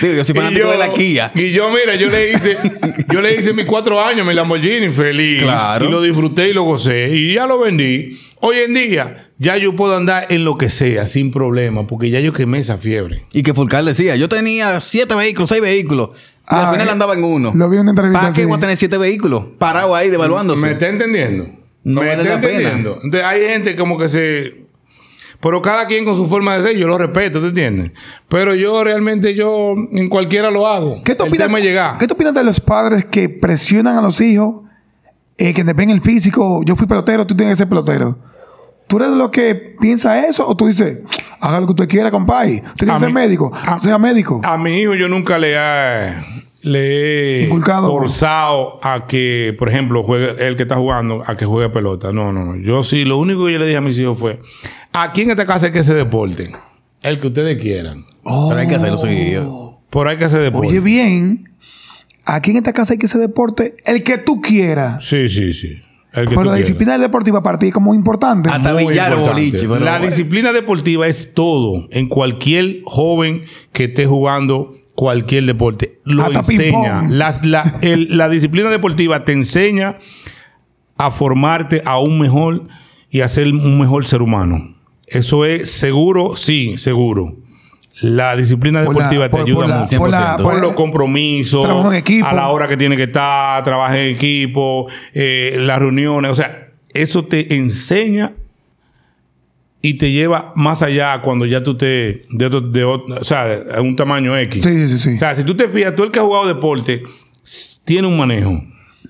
Digo, yo soy fanático de la Kia. y yo, mira, yo le hice, yo le hice mis cuatro años mi Lamborghini feliz. Claro. Y lo disfruté y lo gocé. Y ya lo vendí. Hoy en día, ya yo puedo andar en lo que sea, sin problema, porque ya yo quemé esa fiebre. Y que Fulcar decía, yo tenía siete vehículos, seis vehículos. Y Ah, al final eh, andaba en uno. lo vi en una entrevista ¿Para qué voy a tener siete vehículos? Parado ahí, devaluándose. ¿Me está entendiendo? No ¿Me vale está la pena. Entonces hay gente como que se... Pero cada quien con su forma de ser, yo lo respeto, ¿te entiendes? Pero yo realmente, yo en cualquiera lo hago. ¿Qué tú El opinas. ¿Qué tú opinas de los padres que presionan a los hijos, eh, que te ven el físico? Yo fui pelotero, tú tienes que ser pelotero. ¿Tú eres de los que piensa eso o tú dices, haga lo que usted quiera, compadre? ¿Usted quiere ser médico? a- sea médico. A mi hijo yo nunca le he, le he Inculcado. forzado a que, por ejemplo, juegue, el que está jugando, a que juegue pelota. No, no, no. Yo sí, lo único que yo le dije a mis hijos fue, aquí en esta casa hay que hacer deporte. El que ustedes quieran. Pero hay que hacerlo Oh. seguido. Pero hay que hacer deporte. Oye, bien, aquí en esta casa hay que hacer deporte el que tú quieras. Sí, sí, sí. El que Pero tú la quieras. disciplina deportiva para ti es como importante. Hasta Muy billar o boliche. pero- la disciplina deportiva es todo en cualquier joven que esté jugando cualquier deporte. Lo Hasta enseña. Las- la, el- la disciplina deportiva te enseña a formarte a un mejor y a ser un mejor ser humano. Eso es seguro, sí, seguro. la disciplina Por la- deportiva por- te ayuda por la- mucho. por la- 100%. por por- los compromisos, Trabajo en equipo. a la hora que tiene que estar, trabajar en equipo, eh, las reuniones, o sea, eso te enseña y te lleva más allá cuando ya tú te, de otro, de otro- o sea, a un tamaño X. Sí, sí, sí. O sea, si tú te fijas, tú el que ha jugado deporte tiene un manejo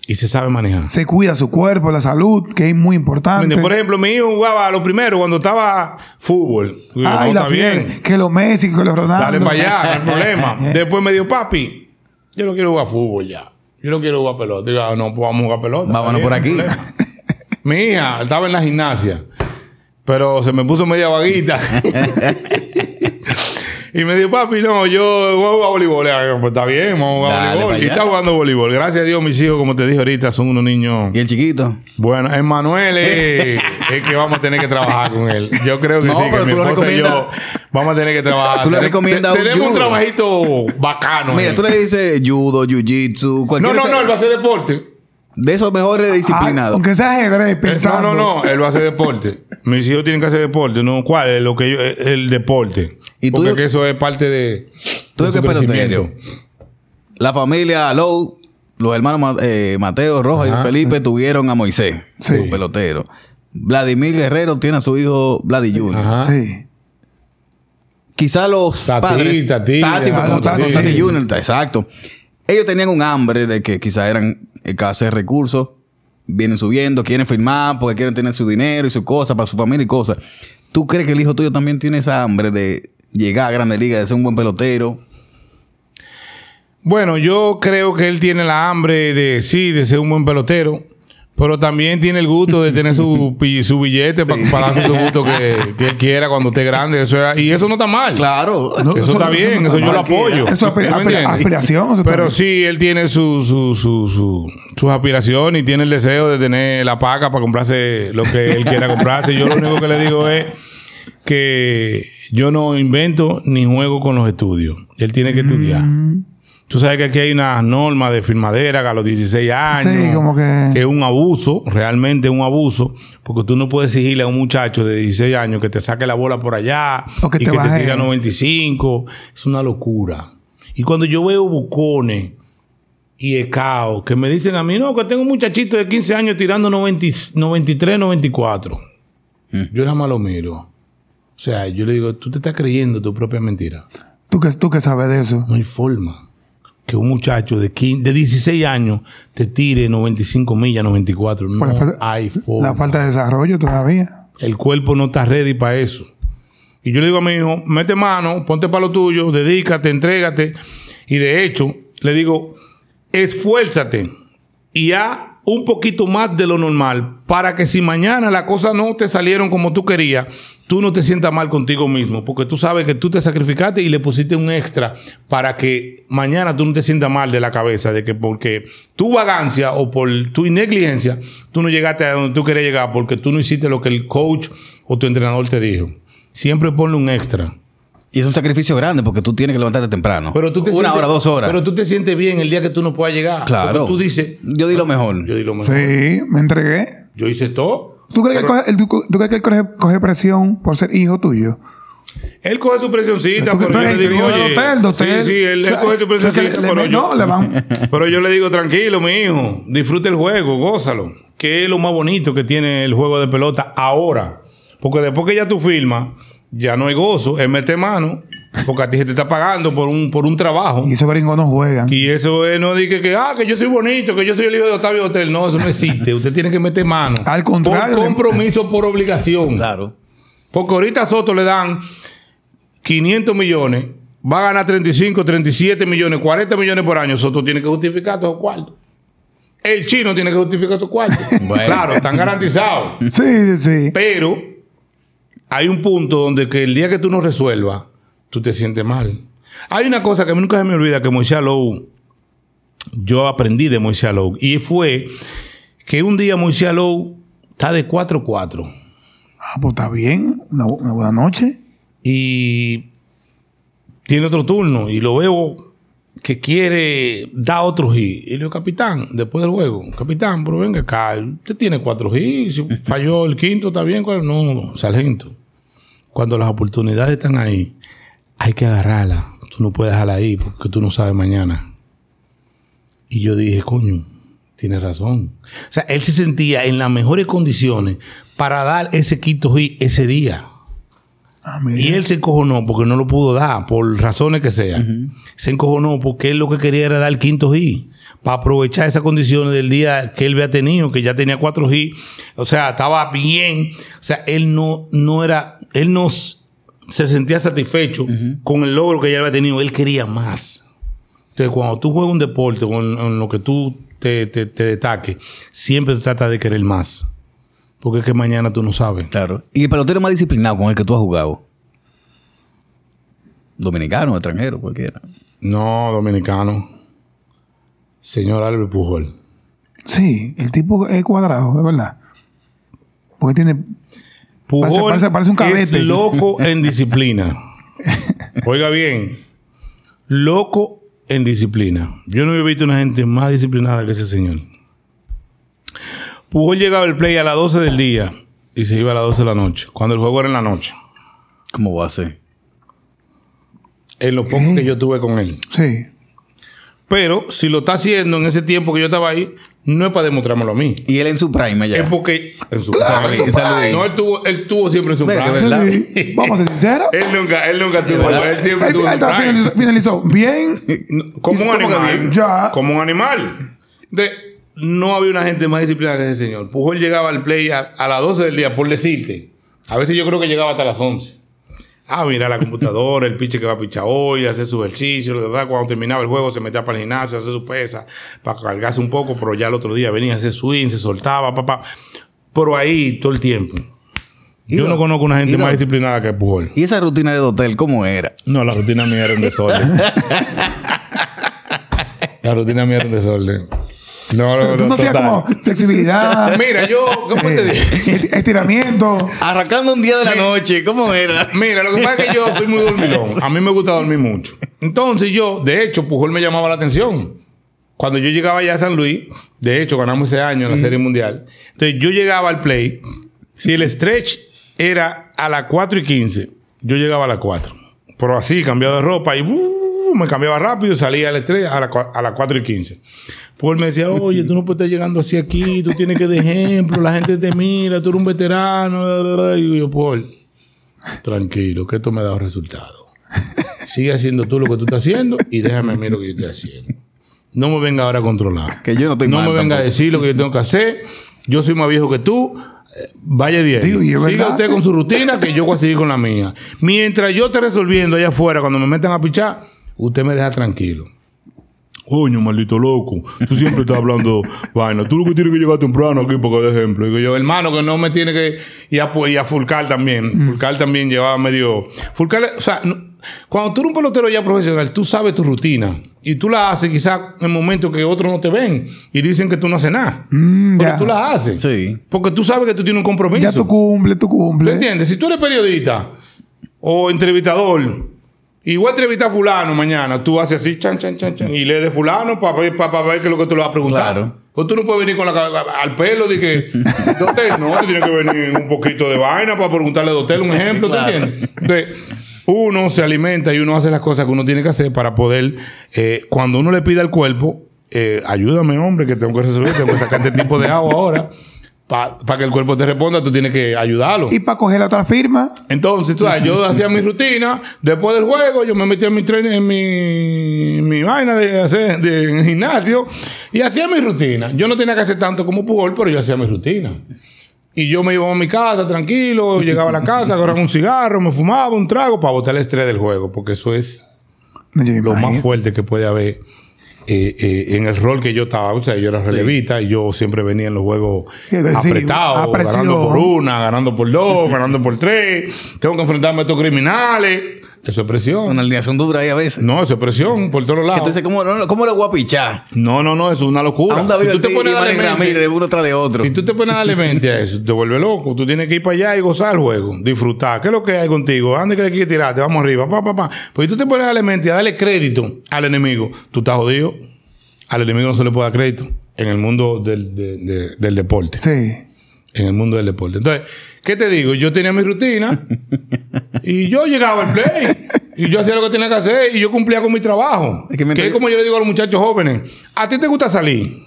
y se sabe manejar. Se cuida su cuerpo, la salud, que es muy importante. Por ejemplo, mi hijo jugaba lo primero cuando estaba fútbol. Ay, no, la está fiel. bien. Que los Messi, que los Ronaldo. Dale para allá, no hay problema. Después me dijo, papi, yo no quiero jugar fútbol ya. Yo no quiero jugar pelota. Digo, ah, no, pues vamos a jugar pelota. Vámonos por aquí. no. Mi hija estaba en la gimnasia, pero se me puso media vaguita. y me dijo, papi, no, yo voy a jugar voleibol. Pues está bien, vamos a jugar Dale voleibol. Y está jugando voleibol. Gracias a Dios, mis hijos, como te dije ahorita, son unos niños. Y el chiquito. Bueno, Emanuel es, es que vamos a tener que trabajar con él. Yo creo que No, sí, que pero mi tú le esposa y yo vamos a tener que trabajar. Tú le recomiendas te- un Tenemos un trabajito bacano. Mira, ahí. tú le dices judo, jiu-jitsu, No, cualquier... no, no, él va a hacer deporte. De esos mejores Ah, disciplinados. aunque sea ajedrez, Eh, pensando. No, no, no, él va a hacer deporte. Mis hijos tienen que hacer deporte. No, ¿cuál? Es lo que yo, el deporte. ¿Y tú- Porque que eso es parte de, Tú de su crecimiento. pelotero. La familia Lowe, los hermanos Ma- eh, Mateo, Rojas Ajá. y Felipe tuvieron a Moisés, Sí. su pelotero. Vladimir Guerrero tiene a su hijo Vladi Jr. Ajá. Sí. Quizá los Tati, padres... Tati, Tati, ah, Tati, Tati, Tati sí. Jr., exacto. Ellos tenían un hambre de que quizá eran escasos de recursos. Vienen subiendo, quieren firmar porque quieren tener su dinero y su cosa para su familia y cosas. ¿Tú crees que el hijo tuyo también tiene esa hambre de llegar a Grande Liga, de ser un buen pelotero? Bueno, yo creo que él tiene la hambre de, sí, de ser un buen pelotero, pero también tiene el gusto de tener su, su billete pa- para hacer su gusto que, que él quiera cuando esté grande. Eso es- y eso no está mal. Claro. No, Eso está bien, no eso yo lo apoyo. Eso es aspiración. eso Pero sí, él tiene su, su, su, su- sus aspiraciones y tiene el deseo de tener la paca para comprarse lo que él quiera comprarse. Yo lo único que le digo es que yo no invento ni juego con los estudios. Él tiene que estudiar. Tú sabes que aquí hay una norma de firmadera que a los 16 años. Sí, como que- es un abuso, realmente un abuso, porque tú no puedes exigirle a un muchacho de 16 años que te saque la bola por allá O que y te que te baje. tira 95. Es una locura. Y cuando yo veo bucones y ECAO que me dicen a mí, no, que tengo un muchachito de 15 años tirando 90 93, 94. Mm. Yo nada más lo miro. O sea, yo le digo, tú te estás creyendo tu propia mentira. ¿Tú que, tú que sabes de eso. No hay forma que un muchacho de, 15 de 16 años te tire 95 millas, 94. No la falta- hay forma. La falta de desarrollo todavía. El cuerpo no está ready para eso. Y yo le digo a mi hijo, mete mano, ponte para lo tuyo, dedícate, entrégate. Y de hecho, le digo, esfuérzate y haz un poquito más de lo normal para que si mañana las cosas no te salieron como tú querías, tú no te sientas mal contigo mismo, porque tú sabes que tú te sacrificaste y le pusiste un extra para que mañana tú no te sientas mal de la cabeza, de que porque tu vagancia o por tu negligencia, tú no llegaste a donde tú querías llegar porque tú no hiciste lo que el coach o tu entrenador te dijo. Siempre ponle un extra. Y es un sacrificio grande porque tú tienes que levantarte temprano. Pero tú te Una sientes- hora, dos horas. Pero tú te sientes bien el día que tú no puedas llegar. claro. Porque tú dices, Yo di lo mejor. yo di lo mejor. Sí, me entregué. Yo hice todo. ¿Tú crees, Pero que, coge, el- tú, tú crees que él coge, coge presión por ser hijo tuyo? Él coge su presioncita, pero yo le digo, hijo del oye, hotel, de hotel. sí, sí, él, él O sea, coge su o sea, que presioncita, le- pero le- yo, no, le van- pero yo le digo, tranquilo, mi hijo, disfrute el juego, gózalo, que es lo más bonito que tiene el juego de pelota ahora, porque después que ya tú firmas, ya no hay gozo, es meter mano, porque a ti se te está pagando por un, por un trabajo. Y esos gringos no juegan. Y eso es, no dice que, ah, que yo soy bonito, que yo soy el hijo de Octavio Hotel. No, eso no existe. Usted tiene que meter mano. Al contrario. Por compromiso, por obligación. Claro. Porque ahorita a Soto le dan 500 millones, va a ganar 35, 37 millones, 40 millones por año. Soto tiene que justificar todos los cuartos. El chino tiene que justificar esos cuartos. Bueno. Claro, están garantizados. Sí, sí, sí. Pero hay un punto donde que el día que tú no resuelvas, tú te sientes mal. Hay una cosa que nunca se me olvida que Moisés Alou, yo aprendí de Moisés Alou, y fue que un día Moisés Alou está de 4-4 Ah, pues está bien. Una, una buena noche. y tiene otro turno y lo veo que quiere dar otro hit. Y le digo, capitán, después del juego, capitán, pero venga acá, usted tiene cuatro hits, si falló el quinto, está bien, ¿cuál? no, sargento. Cuando las oportunidades están ahí, hay que agarrarla. Tú no puedes dejarla ahí porque tú no sabes mañana. Y yo dije, coño, tienes razón. O sea, él se sentía en las mejores condiciones para dar ese quinto hit ese día. Ah. Y él se encojonó porque no lo pudo dar, por razones que sean. Se encojonó porque él lo que quería era dar el quinto hit. Para aprovechar esas condiciones del día que él había tenido, que ya tenía cuatro hits. O sea, estaba bien. O sea, él no, no era. Él no se sentía satisfecho con el logro que ya había tenido. Él quería más. Entonces, cuando tú juegas un deporte con, en lo que tú te, te, te destaques, siempre trata de querer más. Porque es que mañana tú no sabes. Claro. ¿Y el pelotero más disciplinado con el que tú has jugado? Dominicano, extranjero, cualquiera. No, dominicano. Señor Albert Pujol. Sí, el tipo es cuadrado, de verdad. Porque tiene. Pujol Parece- parece un cadete. es loco en disciplina. Oiga bien. Loco en disciplina. Yo no he visto una gente más disciplinada que ese señor. Pujol llegaba al play a las 12 del día y se iba a las 12 de la noche. Cuando el juego era en la noche. ¿Cómo va a ser? En lo poco que yo tuve con él. Sí. Pero si lo está haciendo en ese tiempo que yo estaba ahí, no es para demostrármelo a mí. Y él en su prime allá. Es porque en su Claro, prime. en su prime. No, él tuvo, él tuvo siempre su Mira, prime. que ¿Verdad? Sí. Vamos a ser sinceros. Él nunca, él nunca tuvo, verdad. él siempre Él, tuvo él su prime. finalizó, finalizó bien. Como un ¿Cómo que animal. Ya. Como un animal. De, no había una gente más disciplinada que ese señor. Pujol llegaba al play a, a las 12 del día, por decirte. A veces yo creo que llegaba hasta las 11. Ah, mira la computadora, el piche que va a pichar hoy, hacer su ejercicio, la verdad, cuando terminaba el juego se metía para el gimnasio, hacer su pesa, para cargarse un poco, pero ya el otro día venía a hacer swing, se soltaba, papá. Pero ahí todo el tiempo. Yo no- no conozco una gente más disciplinada que Pujol. ¿Y esa rutina de hotel cómo era? No, la rutina mía era un desorden. la rutina mía era un desorden. No, no, Tú no total. como flexibilidad, Mira, yo, ¿cómo te digo? eh, estiramiento. Arrancando un día de la noche, ¿cómo era? Mira, lo que pasa es que yo soy muy dormilón. A mí me gusta dormir mucho. Entonces yo, de hecho, Pujol me llamaba la atención. Cuando yo llegaba allá a San Luis, de hecho, ganamos ese año en la Serie Mundial. Entonces yo llegaba al play. Si el stretch era a las 4 y 15, yo llegaba a las 4. Pero así, cambiado de ropa y ¡uh! me cambiaba rápido y salía al stretch a, la cua- a las 4 y 15. Paul me decía, oye, tú no puedes estar llegando así aquí, tú tienes que de ejemplo, la gente te mira, tú eres un veterano. bla, bla, bla". Y yo, Paul, tranquilo, que esto me ha dado resultado. Sigue haciendo tú lo que tú estás haciendo y déjame a mí lo que yo estoy haciendo. No me venga ahora a controlar. Que yo no estoy No mal me venga a decir lo que yo tengo que hacer. Yo soy más viejo que tú. Eh, Vaya es Siga verdad, usted con su rutina que yo voy a seguir con la mía. Mientras yo esté resolviendo allá afuera, cuando me metan a pichar, usted me deja tranquilo. Coño, maldito loco. Tú siempre estás hablando vaina. Tú lo que tienes que llegar temprano aquí porque de ejemplo. Digo yo, hermano, que no me tiene que. Y a, y a Fulcar también. Fulcar también llevaba medio. Fulcar, o sea, no- cuando tú eres un pelotero ya profesional, tú sabes tu rutina. Y tú la haces quizás en momentos que otros no te ven y dicen que tú no haces nada. Mm, Pero ya. tú la haces. Sí. Porque tú sabes que tú tienes un compromiso. Ya tú cumple, tú ¿Tú cumple. entiendes? Si tú eres periodista o entrevistador y voy a entrevistar a fulano mañana, tú haces así, chan, chan, chan, chan, y lees de fulano para ver, para, ver qué es lo que tú le vas a preguntar. Claro. O tú no puedes venir con la al pelo de que, doctor, no, tú tienes que venir un poquito de vaina para preguntarle a doctor un ejemplo, ¿tú Claro. entiendes? Entonces, uno se alimenta y uno hace las cosas que uno tiene que hacer para poder, eh, cuando uno le pide al cuerpo, eh, ayúdame, hombre, que tengo que resolver, tengo que sacar este tipo de agua ahora. Para que el cuerpo te responda, tú tienes que ayudarlo. Y para coger la otra firma, Entonces, tú sabes, yo hacía mi rutina. Después del juego, yo me metía en mi tren, en mi, mi vaina de hacer de, gimnasio y hacía mi rutina. Yo no tenía que hacer tanto como Pujol, pero yo hacía mi rutina. Y yo me iba a mi casa tranquilo, llegaba a la casa, agarraba un cigarro, me fumaba un trago para botar el estrés del juego, porque eso es lo más fuerte que puede haber eh, eh, en el rol que yo estaba. O sea, yo era relevista y yo siempre venía en los juegos Sí, apretados, ganando por una, ganando por dos, ganando por tres. Tengo que enfrentarme a estos criminales. Eso es presión. Una alineación dura ahí a veces. No, eso es presión por todos lados. Entonces, ¿cómo, no, ¿cómo le voy a pichar? no, no, no, eso es una locura. A si tú te pones a darle mente- Ramírez uno tras de otro. si tú te pones a darle mente a eso, te vuelve loco. Tú tienes que ir para allá y gozar el juego, disfrutar. ¿Qué es lo que hay contigo? ¿Dónde que hay que tirarte? Vamos arriba, pa, pa, pa. Pues si tú te pones a darle mente a darle crédito al enemigo, tú estás jodido. Al enemigo no se le puede dar crédito en el mundo del, de- de- del deporte. Sí. En el mundo del deporte. Entonces, ¿qué te digo? Yo tenía mi rutina y yo llegaba al play. Y yo hacía lo que tenía que hacer y yo cumplía con mi trabajo. Es que es como yo le digo a los muchachos jóvenes. ¿A ti te gusta salir?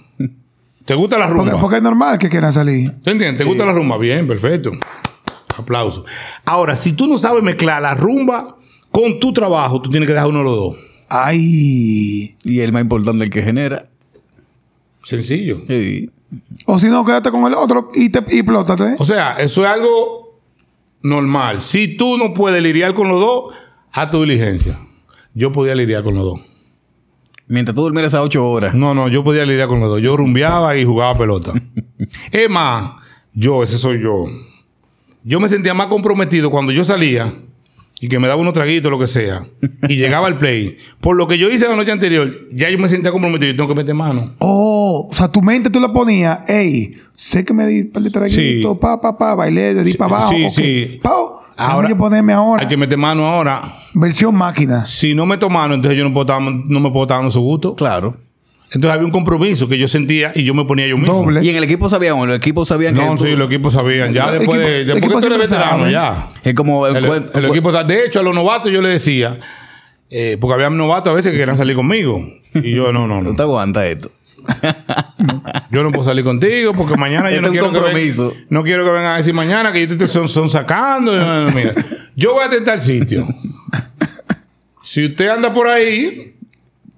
¿Te gusta la Porque, rumba? porque es normal que quieran salir. ¿Te entiendes? ¿Te gusta la rumba? Bien, perfecto. Aplauso. Ahora, si tú no sabes mezclar la rumba con tu trabajo, tú tienes que dejar uno de los dos. Ay. Y el más importante, el que genera. Sencillo. Sí. O si no, quédate con el otro y, te, y plótate. O sea, eso es algo normal. Si tú no puedes lidiar con los dos, haz tu diligencia. Yo podía lidiar con los dos. Mientras tú durmieras a ocho horas. No, no, yo podía lidiar con los dos. Yo rumbeaba y jugaba pelota. es más, yo, ese soy yo. Yo me sentía más comprometido cuando yo salía y que me daba unos traguitos, lo que sea, y llegaba al play. Por lo que yo hice la noche anterior, ya yo me sentía comprometido y tengo que meter mano. Oh, o sea, tu mente tú la ponías, ey, sé que me di un par de traguitos, Sí. pa, pa, pa, bailé, le di Sí, para abajo. sí, ok. sí. Pau, Ahora- yo ponerme ahora. Hay que meter mano ahora. Versión máquina. Si no meto mano, entonces yo no, puedo estar- no me puedo estar dando su gusto. Claro. Entonces había un compromiso que yo sentía y yo me ponía yo mismo. Doble. Y en el equipo sabían, o los equipos sabían No, que. tú- sí, los equipos sabían. Ya El después equipo- de. el Después equipo que tú eres veterano, ya. Es como. El, cuen- el equipo, de hecho, a los novatos yo les decía, eh, porque había novatos a veces que querían salir conmigo. Y yo, no, no, No no. te aguanta esto. Yo no puedo salir contigo porque mañana yo Este no un quiero, que compromiso. ven- no quiero que vengan a decir mañana que yo te son, son sacando. No, mira, yo voy a tentar el sitio. Si usted anda por ahí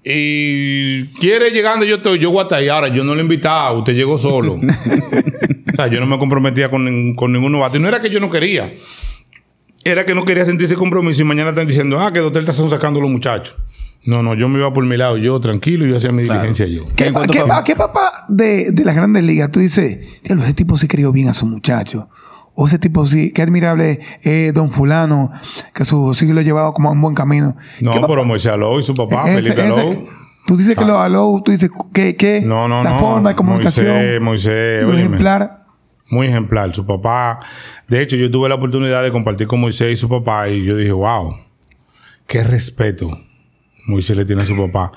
y quiere llegando, yo estoy, yo voy a estar ahí. Ahora, yo no lo he invitado, usted llegó solo. o sea, yo no me comprometía con, con ningún novato. Y no era que yo no quería. Era que no quería sentir ese compromiso y mañana están diciendo, ah, que de hotel te están sacando los muchachos. No, no, yo me iba por mi lado, yo tranquilo, yo hacía mi Claro. diligencia yo. ¿Qué, en pa- cuanto qué a- pa- qué papá de, de las grandes ligas tú dices, ese tipo sí crió bien a su muchacho? O ese tipo sí, qué admirable es don fulano, que su sí lo llevaba como a un buen camino. No, ¿Qué papá- pero Moisés Alou y su papá, ese- Felipe Alou. Tú dices que los Alou, tú dices que, que No, no, la no. forma de comunicación, Moisés, Moisés, lo óyeme. ejemplar. Muy ejemplar. Su papá, de hecho, yo tuve la oportunidad de compartir con Moisés y su papá y yo dije, wow, qué respeto Moisés le tiene a su papá.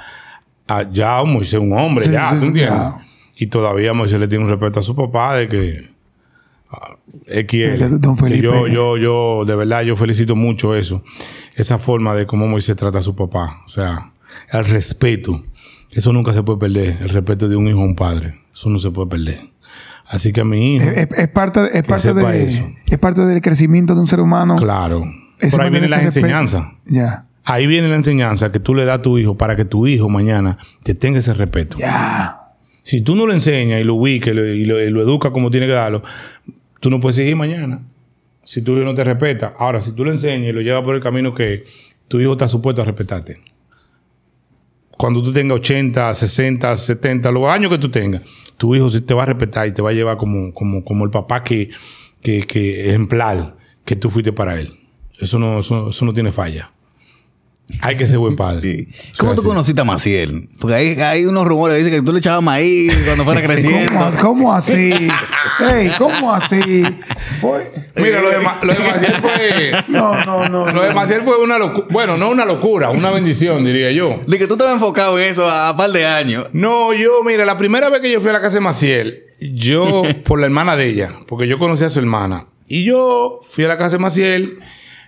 Ah, ya Moisés es un hombre, Sí, ya, ¿tú sí, entiendes? Y todavía Moisés le tiene un respeto a su papá de que ah, XL. Don Que Felipe. Yo, yo, yo, de verdad, yo felicito mucho eso. Esa forma de cómo Moisés trata a su papá. O sea, el respeto. Eso nunca se puede perder. El respeto de un hijo a un padre. Eso no se puede perder. Así que a mi hijo, Es, parte, es parte, de, eso. es parte del crecimiento de un ser humano. claro. Por ahí viene la enseñanza. Ya, Ahí viene la enseñanza que tú le das a tu hijo para que tu hijo mañana te tenga ese respeto. ya. Si tú no le enseñas y lo ubicas y lo, y lo- y lo educas como tiene que darlo, tú no puedes seguir mañana. Si tu hijo no te respeta. Ahora, si tú le enseñas y lo llevas por el camino que tu hijo está supuesto a respetarte. Cuando tú tengas 80, 60, 70, los años que tú tengas, tu hijo sí te va a respetar y te va a llevar como, como, como el papá que, que, que ejemplar que tú fuiste para él. Eso no, eso, eso no tiene falla. Hay que ser buen padre. Sí. ¿Cómo tú así. conociste a Maciel? Porque hay, hay unos rumores que dicen que tú le echabas maíz cuando fuera creciendo. ¿Cómo, cómo así? Ey, ¿cómo así? Fue- Mira, lo de, lo de Maciel fue... No, no, no. Lo de Maciel fue una locura. Bueno, no una locura, una bendición, diría yo. De que tú estabas enfocado en eso a, a par de años. No, yo, mira, la primera vez que yo fui a la casa de Maciel, yo, por la hermana de ella, porque yo conocí a su hermana, y yo fui a la casa de Maciel,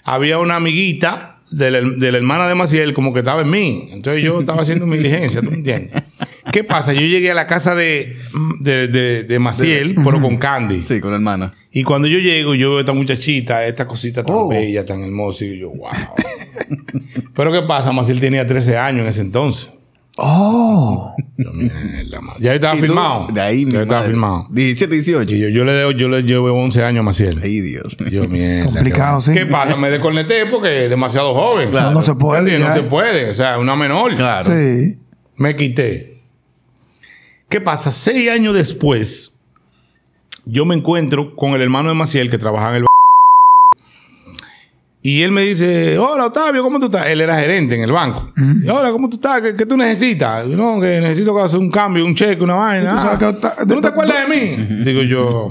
había una amiguita de la, de la hermana de Maciel, como que estaba en mí. Entonces yo estaba haciendo mi diligencia, ¿tú me entiendes? ¿Qué pasa? Yo llegué a la casa de, de, de- de Maciel, pero con Candy. Sí, con la hermana. Y cuando yo llego, yo veo a esta muchachita, esta cosita tan Oh. bella, tan hermosa, y yo, wow. Pero ¿qué pasa? Maciel tenía 13 años en ese entonces. Oh. Yo, mierda, ma- ya estaba ¿Y tú? filmado. De ahí, mi ya estaba madre. filmado. 17, 18. Y yo, yo le debo, yo le llevo 11 años a Maciel. Ay, Dios. Yo, mierda. Complicado, ¿qué, sí. ¿Qué pasa? Me desconecté porque es demasiado joven. Claro. No, no se puede. ¿Entiendes? No ya. se puede. O sea, una menor. Claro. Sí. Me quité. ¿Qué pasa? Seis años después, yo me encuentro con el hermano de Maciel que trabaja en el y él me dice, hola Octavio, ¿cómo tú estás? Él era gerente en el banco. Y, hola, ¿cómo tú estás? ¿Qué, qué tú necesitas? No, que necesito hacer un cambio, un cheque, una vaina. tú sabes Ah, que ¿Tú no te acuerdas de mí? Digo yo,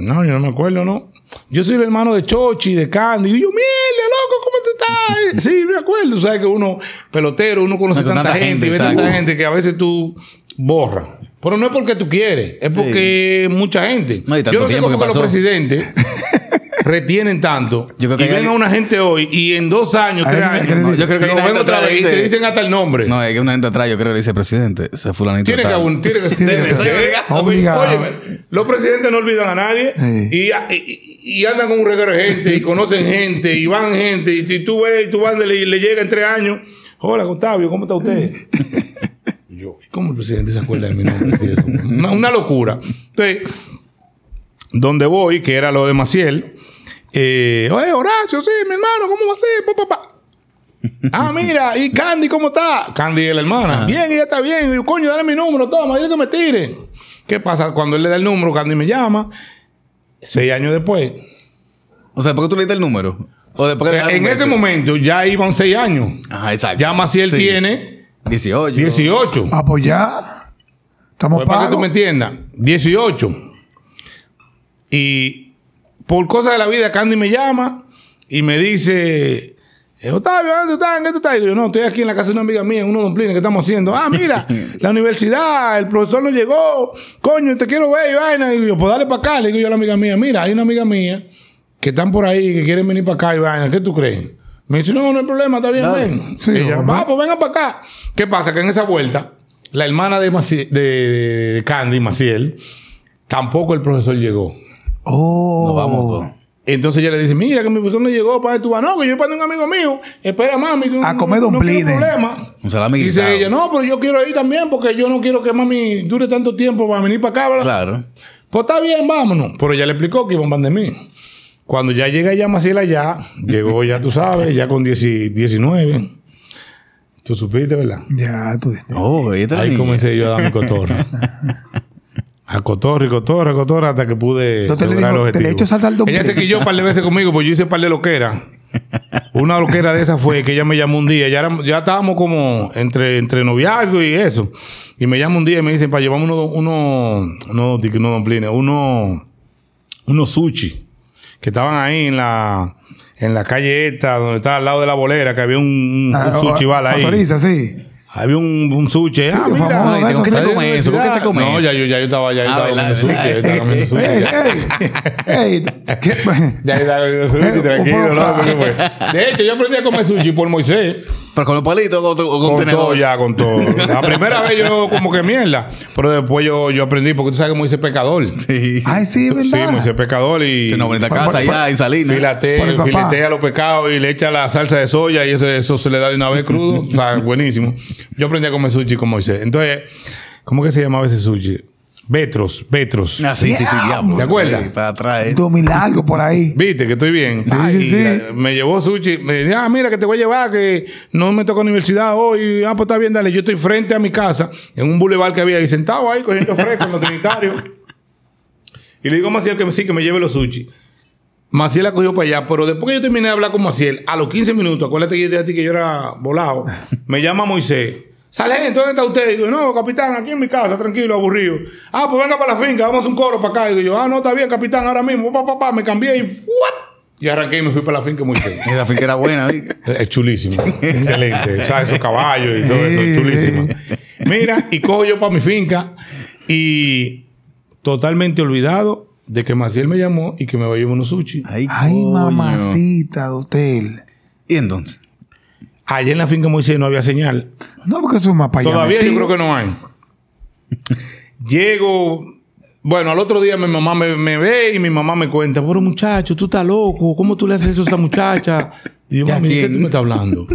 no, yo no me acuerdo, ¿no? Yo soy el hermano de Chochi, de Candy. Y yo, mierda, loco, ¿cómo tú estás? Sí, me acuerdo. Tú sabes que uno, pelotero, uno conoce Con tanta, tanta gente, y ve tanta gente que a veces tú borras. Pero no es porque tú quieres, es porque mucha gente. No, y tanto yo no sé cómo que que los presidentes retienen tanto. Yo creo que y ven hay- a una gente hoy y en dos años, tres años, yo creo que lo ven otra vez y te dice- dicen hasta el nombre. No, es que una gente atrás, yo creo que le dice presidente. Ese fulanito. Tiene que, abun- tiene que ser. Obligado. Óyeme, los presidentes no olvidan a nadie Sí. y, y- y andan con un reguero de gente y conocen gente y van gente y, y tú ves y tú vas y le, le llega en tres años. Hola, Octavio, ¿cómo está usted? Yo, ¿y ¿cómo el presidente se acuerda de mi nombre? Una, una locura. Entonces, donde voy, que era lo de Maciel, eh, oye, Horacio, sí, mi hermano, ¿cómo va a ser? Pa, pa, pa. Ah, mira, y Candy, ¿cómo está? Candy es la hermana. Bien, ella está bien. Y yo, coño, dale mi número, toma, dile que me tire. ¿Qué pasa? Cuando él le da el número, Candy me llama. Seis años después. O sea, ¿por qué tú le diste el número? O después O que sea, le en ese momento ya iban seis años. Ajá, exacto. Ya Maciel Sí. tiene 18. 18. Ah, pues ya. Estamos Pues para que tú me entiendas, 18. Y por cosas de la vida, Candy me llama y me dice, eh, Octavio, ¿dónde estás? ¿En qué tú estás? Y yo, no, estoy aquí en la casa de una amiga mía, en unos dumplings que estamos haciendo. Ah, mira, la universidad, el profesor no llegó, coño, te quiero ver y vaina. Y yo, pues dale para acá. Le digo yo a la amiga mía, mira, hay una amiga mía que están por ahí, que quieren venir para acá y vaina. ¿Qué tú crees? Me dice, no, no hay problema, está bien, Dale. ven. Sí, ella, va, pues venga para acá. ¿Qué pasa? Que en esa vuelta, la hermana de, Maci- de, de Candy, Maciel, tampoco el profesor llegó. Oh. Nos vamos todos. Entonces ella le dice, mira que mi profesor no llegó para tu No, que yo para un amigo mío. Espera, mami. tú A comer no, no quiero problema. Un Dice ella, no, pero yo quiero ir también porque yo no quiero que mami dure tanto tiempo para venir para acá. ¿verdad? Claro. Pues está bien, vámonos. Pero ella le explicó que iban van de mí. Cuando ya llega ya Maciel allá, llegó ya, tú sabes, ya con 10 19. Tú supiste, ¿verdad? Ya, tú dijiste. Oh, ella está Ahí comencé yo a dar mi cotorra. a cotorra y cotorra, cotorra, hasta que pude Entonces le lograr el te le objetivo. echo salsa al ella se quilló un par de veces conmigo, pues yo hice un par de loquera. Una loquera de esas fue que ella me llamó un día. Ya, era- ya estábamos como entre, entre noviazgo y eso. Y me llama un día y me dicen para llevarme unos uno, uno, uno, uno dumplings, uno, unos sushi. Que estaban ahí en la, en la calle esta, donde está al lado de la bolera, que había un, un, Ah, un sushi bar ahí. Autoriza, sí. Había un, un sushi. Ah, mira. famoso, ¿con qué se come eso? ¿Con qué se come No, ya yo, ya yo estaba, ya yo Ah, estaba comiendo sushi. estaba comiendo sushi. Ey, ya. ey, ey, ¿qué? Ya yo estaba comiendo sushi, tranquilo, ¿no? poco- ¿Qué fue? De hecho, yo aprendí a comer sushi por Moisés. Pero con los palitos o con, con Con todo ya, con todo. La primera vez yo como que mierda. Pero después yo, yo aprendí, porque tú sabes que Moisés es pecador. Sí. Ay, sí, es Sí, verdad. Moisés es pecador y... Tiene una bonita Por- casa allá en Salinas. Filate- Por el papá. filetea los pecados y le echa la salsa de soya y eso, eso se le da de una vez crudo. o sea, buenísimo. Yo aprendí a comer sushi con Moisés. Entonces, ¿cómo que se llamaba ese sushi? Betros, Betros. Ah, sí, sí, sí, diablo. ¿Te acuerdas? Para atrás. eh. Por ahí. Viste que estoy bien. Sí, sí, y sí. me llevó sushi. Me dice, ah, mira que te voy a llevar, que no me toca universidad hoy. Ah, pues está bien, dale. Yo estoy frente a mi casa, en un bulevar que había ahí, sentado ahí, cogiendo fresco en los trinitarios. Y le digo a Maciel que me- sí, que me lleve los sushi. Maciel la cogió para allá, pero después que yo terminé de hablar con Maciel, a los 15 minutos, acuérdate que yo te dije a ti que yo era volado, me llama Moisés. Sargento, ¿dónde está usted? Digo, no, capitán, aquí en mi casa, tranquilo, aburrido. Ah, pues venga para la finca, vamos a un coro para acá. Digo yo, ah, no, está bien, capitán, ahora mismo. Pa, pa, pa, me cambié y ¡fuap! Y arranqué y me fui para la finca Moisés. Esa finca era buena. ¿sí? Es chulísimo. Excelente. ¿Sabes? Esos caballos y todo eso. Sí, Chulísimo. Mira, y cojo yo para mi finca y totalmente olvidado de que Maciel me llamó y que me va a llevar unos sushi. Ay, Ay, mamacita de hotel. ¿Y entonces? Allá en la finca Moisés no había señal. No, porque eso es más para allá. Todavía yo creo que no hay. Llego. Bueno, al otro día mi mamá me, me ve y mi mamá me cuenta, pero muchacho, tú estás loco, ¿cómo tú le haces eso a esa muchacha? Y yo, ¿Y a mami, ¿de qué tú me estás hablando?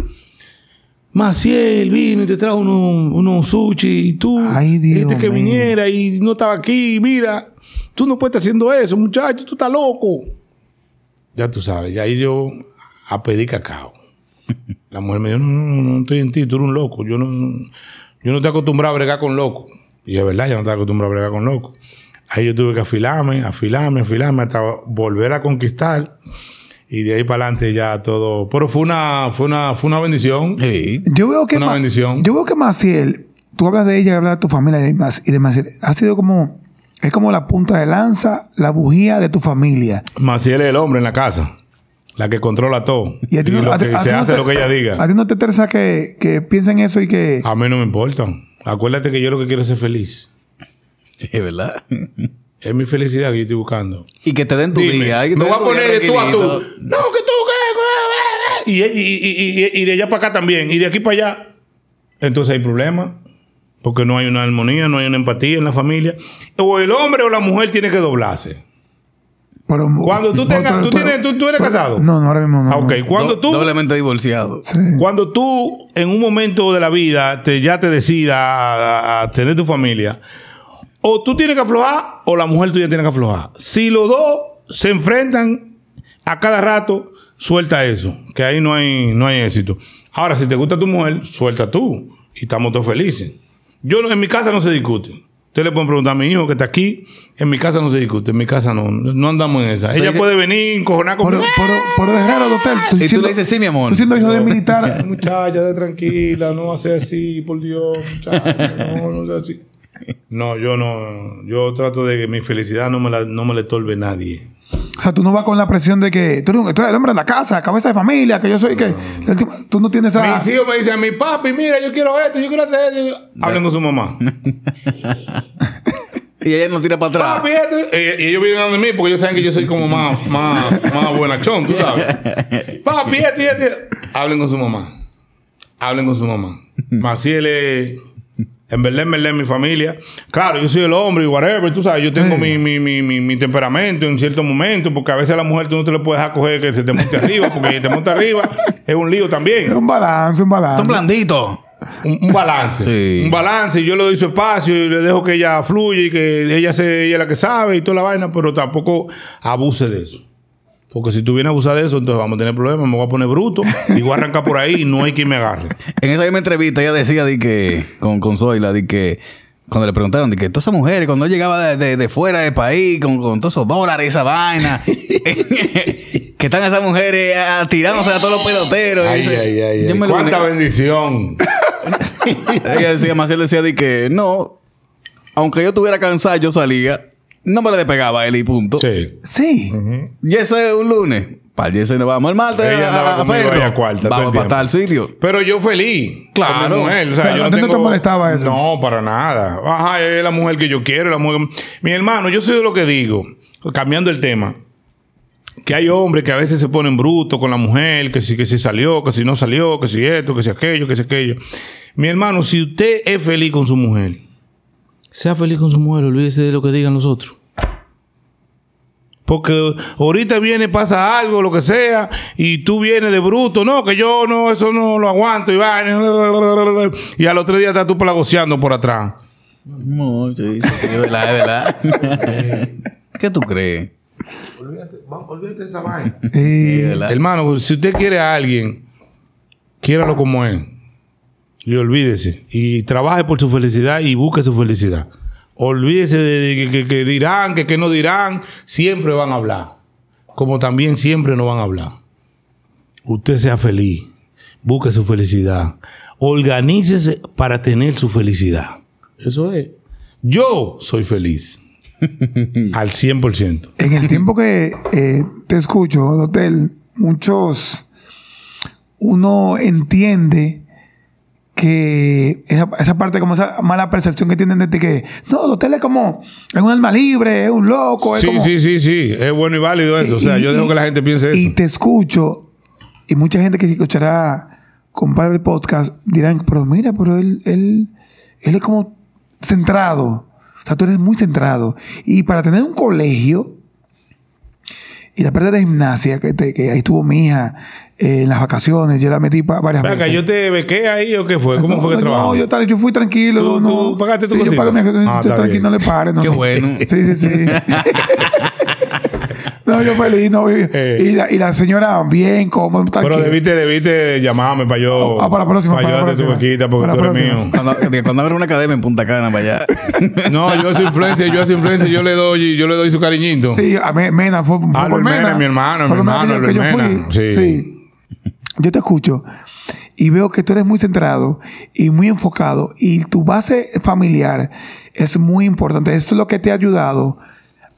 Maciel vino y te trajo unos, unos sushi y tú Ay, Dios que viniera y no estaba aquí, mira, tú no puedes estar haciendo eso, muchacho, tú estás loco. Ya tú sabes, y ahí yo a pedir cacao. La mujer me dijo, no, no, no, no estoy en ti, tú eres un loco. Yo no, yo no estoy acostumbrado a bregar con locos. Y es verdad, yo no estoy acostumbrado a bregar con locos. Ahí yo tuve que afilarme, afilarme, afilarme hasta volver a conquistar. Y de ahí para adelante ya todo. Pero fue una, fue una, fue una bendición. Sí. Yo veo que Una Ma- bendición. Yo veo que Maciel, tú hablas de ella, hablas de tu familia y demás, y de Maciel, ha sido como, es como la punta de lanza, la bujía de tu familia. Maciel es el hombre en la casa. La que controla todo. Y, a ti lo a que a se no hace te- lo que ella A diga. ti no te interesa que, que piensen eso y que... A mí no me importa. Acuérdate que yo lo que quiero es ser feliz. Es verdad. Es mi felicidad que yo estoy buscando. Y que te den tu Dime, día. me te voy a tu poner tú a tú. No, que tú, que... Y, y, y, y, y de allá para acá también. Y de aquí para allá. Entonces hay problemas. Porque no hay una armonía, no hay una empatía en la familia. O el hombre o la mujer tiene que doblarse. Pero- Cuando tú tengas- pero- tú pero- tienes- tú- tú eres pero- casado. No, no, ahora mismo no. Ah, ok, no. cuando Do- tú... Doblemente divorciado. Sí. Cuando tú en un momento de la vida te, ya te decidas a, a tener tu familia, o tú tienes que aflojar o la mujer tuya tiene que aflojar. Si los dos se enfrentan a cada rato, suelta eso, que ahí no hay, no hay éxito. Ahora, si te gusta tu mujer, suelta tú y estamos todos felices. Yo en mi casa no se discute. Ustedes le pueden preguntar a mi hijo que está aquí. En mi casa no se discute. En mi casa no. No andamos en esa. Ella dice- puede venir, encojonar Pero, conmigo. pero, pero es raro, doctor. Y tú le dices, sí, mi amor. Tú siendo hijo de militar. Muchacha, de tranquila, no hace así, por Dios, muchacha, no, no sea así. No, yo no, yo trato de que mi felicidad no me la, no me la estorbe nadie. O sea, tú no vas con la presión de que tú, eres- tú eres el hombre de la casa, cabeza de familia, que yo soy que. Tú no tienes esa. Mis hijos me dicen, mi papi, mira, yo quiero esto, yo quiero hacer esto. Hablen con su mamá. Y ella no tira para atrás. papi, esto. Y, y ellos vienen a mí porque ellos saben que yo soy como más, más, más buenachón, tú sabes. papi, esto y esto. y esto. Hablen con su mamá. Hablen con su mamá. Maciel es... En verdad, en verdad, en mi familia. Claro, yo soy el hombre y whatever, tú sabes. Yo tengo Sí. mi, mi, mi, mi, mi temperamento en ciertos momentos, porque a veces a la mujer tú no te le puedes dejar coger que se te monte arriba, porque si te monta arriba es un lío Es también. un balance, un balance. Son blanditos. Un, un balance. Sí. Un balance. Y yo le doy su espacio y le dejo que ella fluya y que ella, se, ella es la que sabe y toda la vaina, pero tampoco abuse de eso. Porque si tú vienes a abusar de eso, entonces vamos a tener problemas, me voy a poner bruto y voy a arrancar por ahí y no hay quien me agarre. En esa misma entrevista ella decía de que, con, con Zoila, de que cuando le preguntaron de que todas esas mujeres, cuando llegaba de, de- de fuera del país, con, con todos esos dólares, esa vaina, que están esas mujeres ah, tirándose a todos los peloteros. Ay, Dice, ay, ay, ay. Cuánta bendición. Ella decía, Maciel decía de que no, aunque yo estuviera cansado, yo salía, no me le despegaba a él y punto. Sí. Sí. Y ese es un lunes. Para el ese nos vamos el martes Ella andaba a, a conmigo ahí a cuarta Vamos el para tal sitio. Pero yo feliz. Claro. con mi mujer. O sea, O sea, yo ¿a no tengo... te molestaba eso? No, para nada. Ajá, es la mujer que yo quiero. La mujer... Mi hermano, yo soy de lo que digo, cambiando el tema, que hay hombres que a veces se ponen brutos con la mujer, que si, que si salió, que si no salió, que si esto, que si aquello, que si aquello. Mi hermano, si usted es feliz con su mujer, sea feliz con su mujer, olvídese de lo que digan los otros. Porque ahorita viene, pasa algo, lo que sea, y tú vienes de bruto, no, que yo no, eso no lo aguanto, y va, y al otro día estás tú plagoceando por atrás. No, sí, sí, es verdad, es verdad. ¿Qué tú crees? Olvídate, olvídate de esa vaina. Sí, Sí. es verdad. Hermano, si usted quiere a alguien, quiéralo como es. Y olvídese. Y trabaje por su felicidad y busque su felicidad. Olvídese de que, que- que dirán, que, que no dirán. Siempre van a hablar. Como también siempre no van a hablar. Usted sea feliz. Busque su felicidad. Organícese para tener su felicidad. Eso es. Yo soy feliz. Al 100%. En el tiempo que eh, te escucho, Hotel, muchos. Uno entiende que esa, esa parte, como esa mala percepción que tienen de ti, que no, Hotel es como. Es un alma libre, es un loco. Es Sí, como, sí, sí, sí. Es bueno y válido eso. O sea, Y- yo y- dejo que la gente piense Y eso. te escucho, y mucha gente que se escuchará, compadre, el podcast, dirán, pero mira, pero él, él, él es como centrado. O sea, tú eres muy centrado. Y para tener un colegio, y la parte de gimnasia, que, te- que ahí estuvo mi hija eh, en las vacaciones, yo la metí pa- varias Venga, veces. ¿yo te bequé ahí o qué fue? ¿Cómo no, fue que no, trabajó? yo, tal- yo fui tranquilo. ¿Tú- no, tú pagaste tu sí, yo cosita? pagué mi- Ah, tranquilo, bien. no le pare. No, Qué no. bueno. Sí, sí, sí. no, yo feliz. No, y, Eh. y la, y la señora bien, cómodo. Pero tranquila. debiste, debiste llamarme para yo. Ah, para la próxima, Para para la ayudarte tu bequita porque Para tú eres mío. Cuando, cuando abren una academia en Punta Cana para allá. No, yo soy influencer, yo soy influencer, yo le doy, yo le doy su cariñito. Sí, a mí, Mena fue, fue Albert por Mena. Mena, mi hermano, mi hermano, yo Albert Mena. Sí. Sí. Yo te escucho y veo que tú eres muy centrado y muy enfocado y tu base familiar es muy importante. Esto es lo que te ha ayudado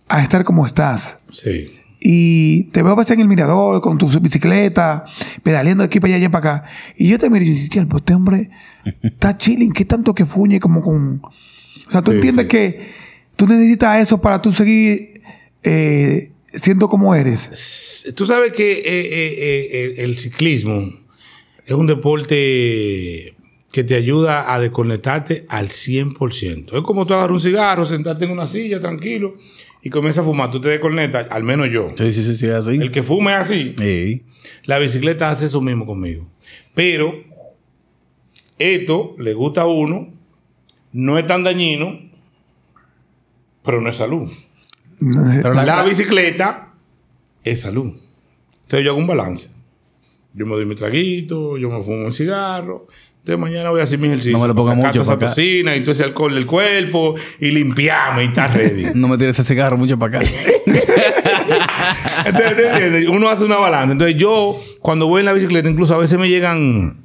a estar como estás. Sí. Y te veo a veces en el mirador con tu bicicleta, pedaleando de aquí para allá, allá para acá. Y yo te miro y "Tío, pues este hombre está chilling, ¿qué tanto que fuñe como con... O sea, tú Sí, entiendes sí. que tú necesitas eso para tú seguir eh, siendo como eres. Tú sabes que eh, eh, eh, el, ciclismo es un deporte que te ayuda a desconectarte al 100%. Es como tú agarras un cigarro, sentarte en una silla tranquilo y comienzas a fumar. Tú te desconectas, al menos yo. Sí, sí, sí, sí, así. El que fuma es así. Sí. La bicicleta hace eso mismo conmigo. Pero esto le gusta a uno, no es tan dañino, pero no es salud. Pero La, la- bicicleta es salud. Entonces yo hago un balance. Yo me doy mi traguito, yo me fumo un cigarro. Entonces mañana voy a hacer mi ejercicio. No me lo ponga mucho para acá. toxina y todo ese alcohol del cuerpo y limpiarme y estar ready. No me tires ese cigarro mucho para acá. Entonces. Uno hace una balanza. Entonces, yo, cuando voy en la bicicleta, incluso a veces me llegan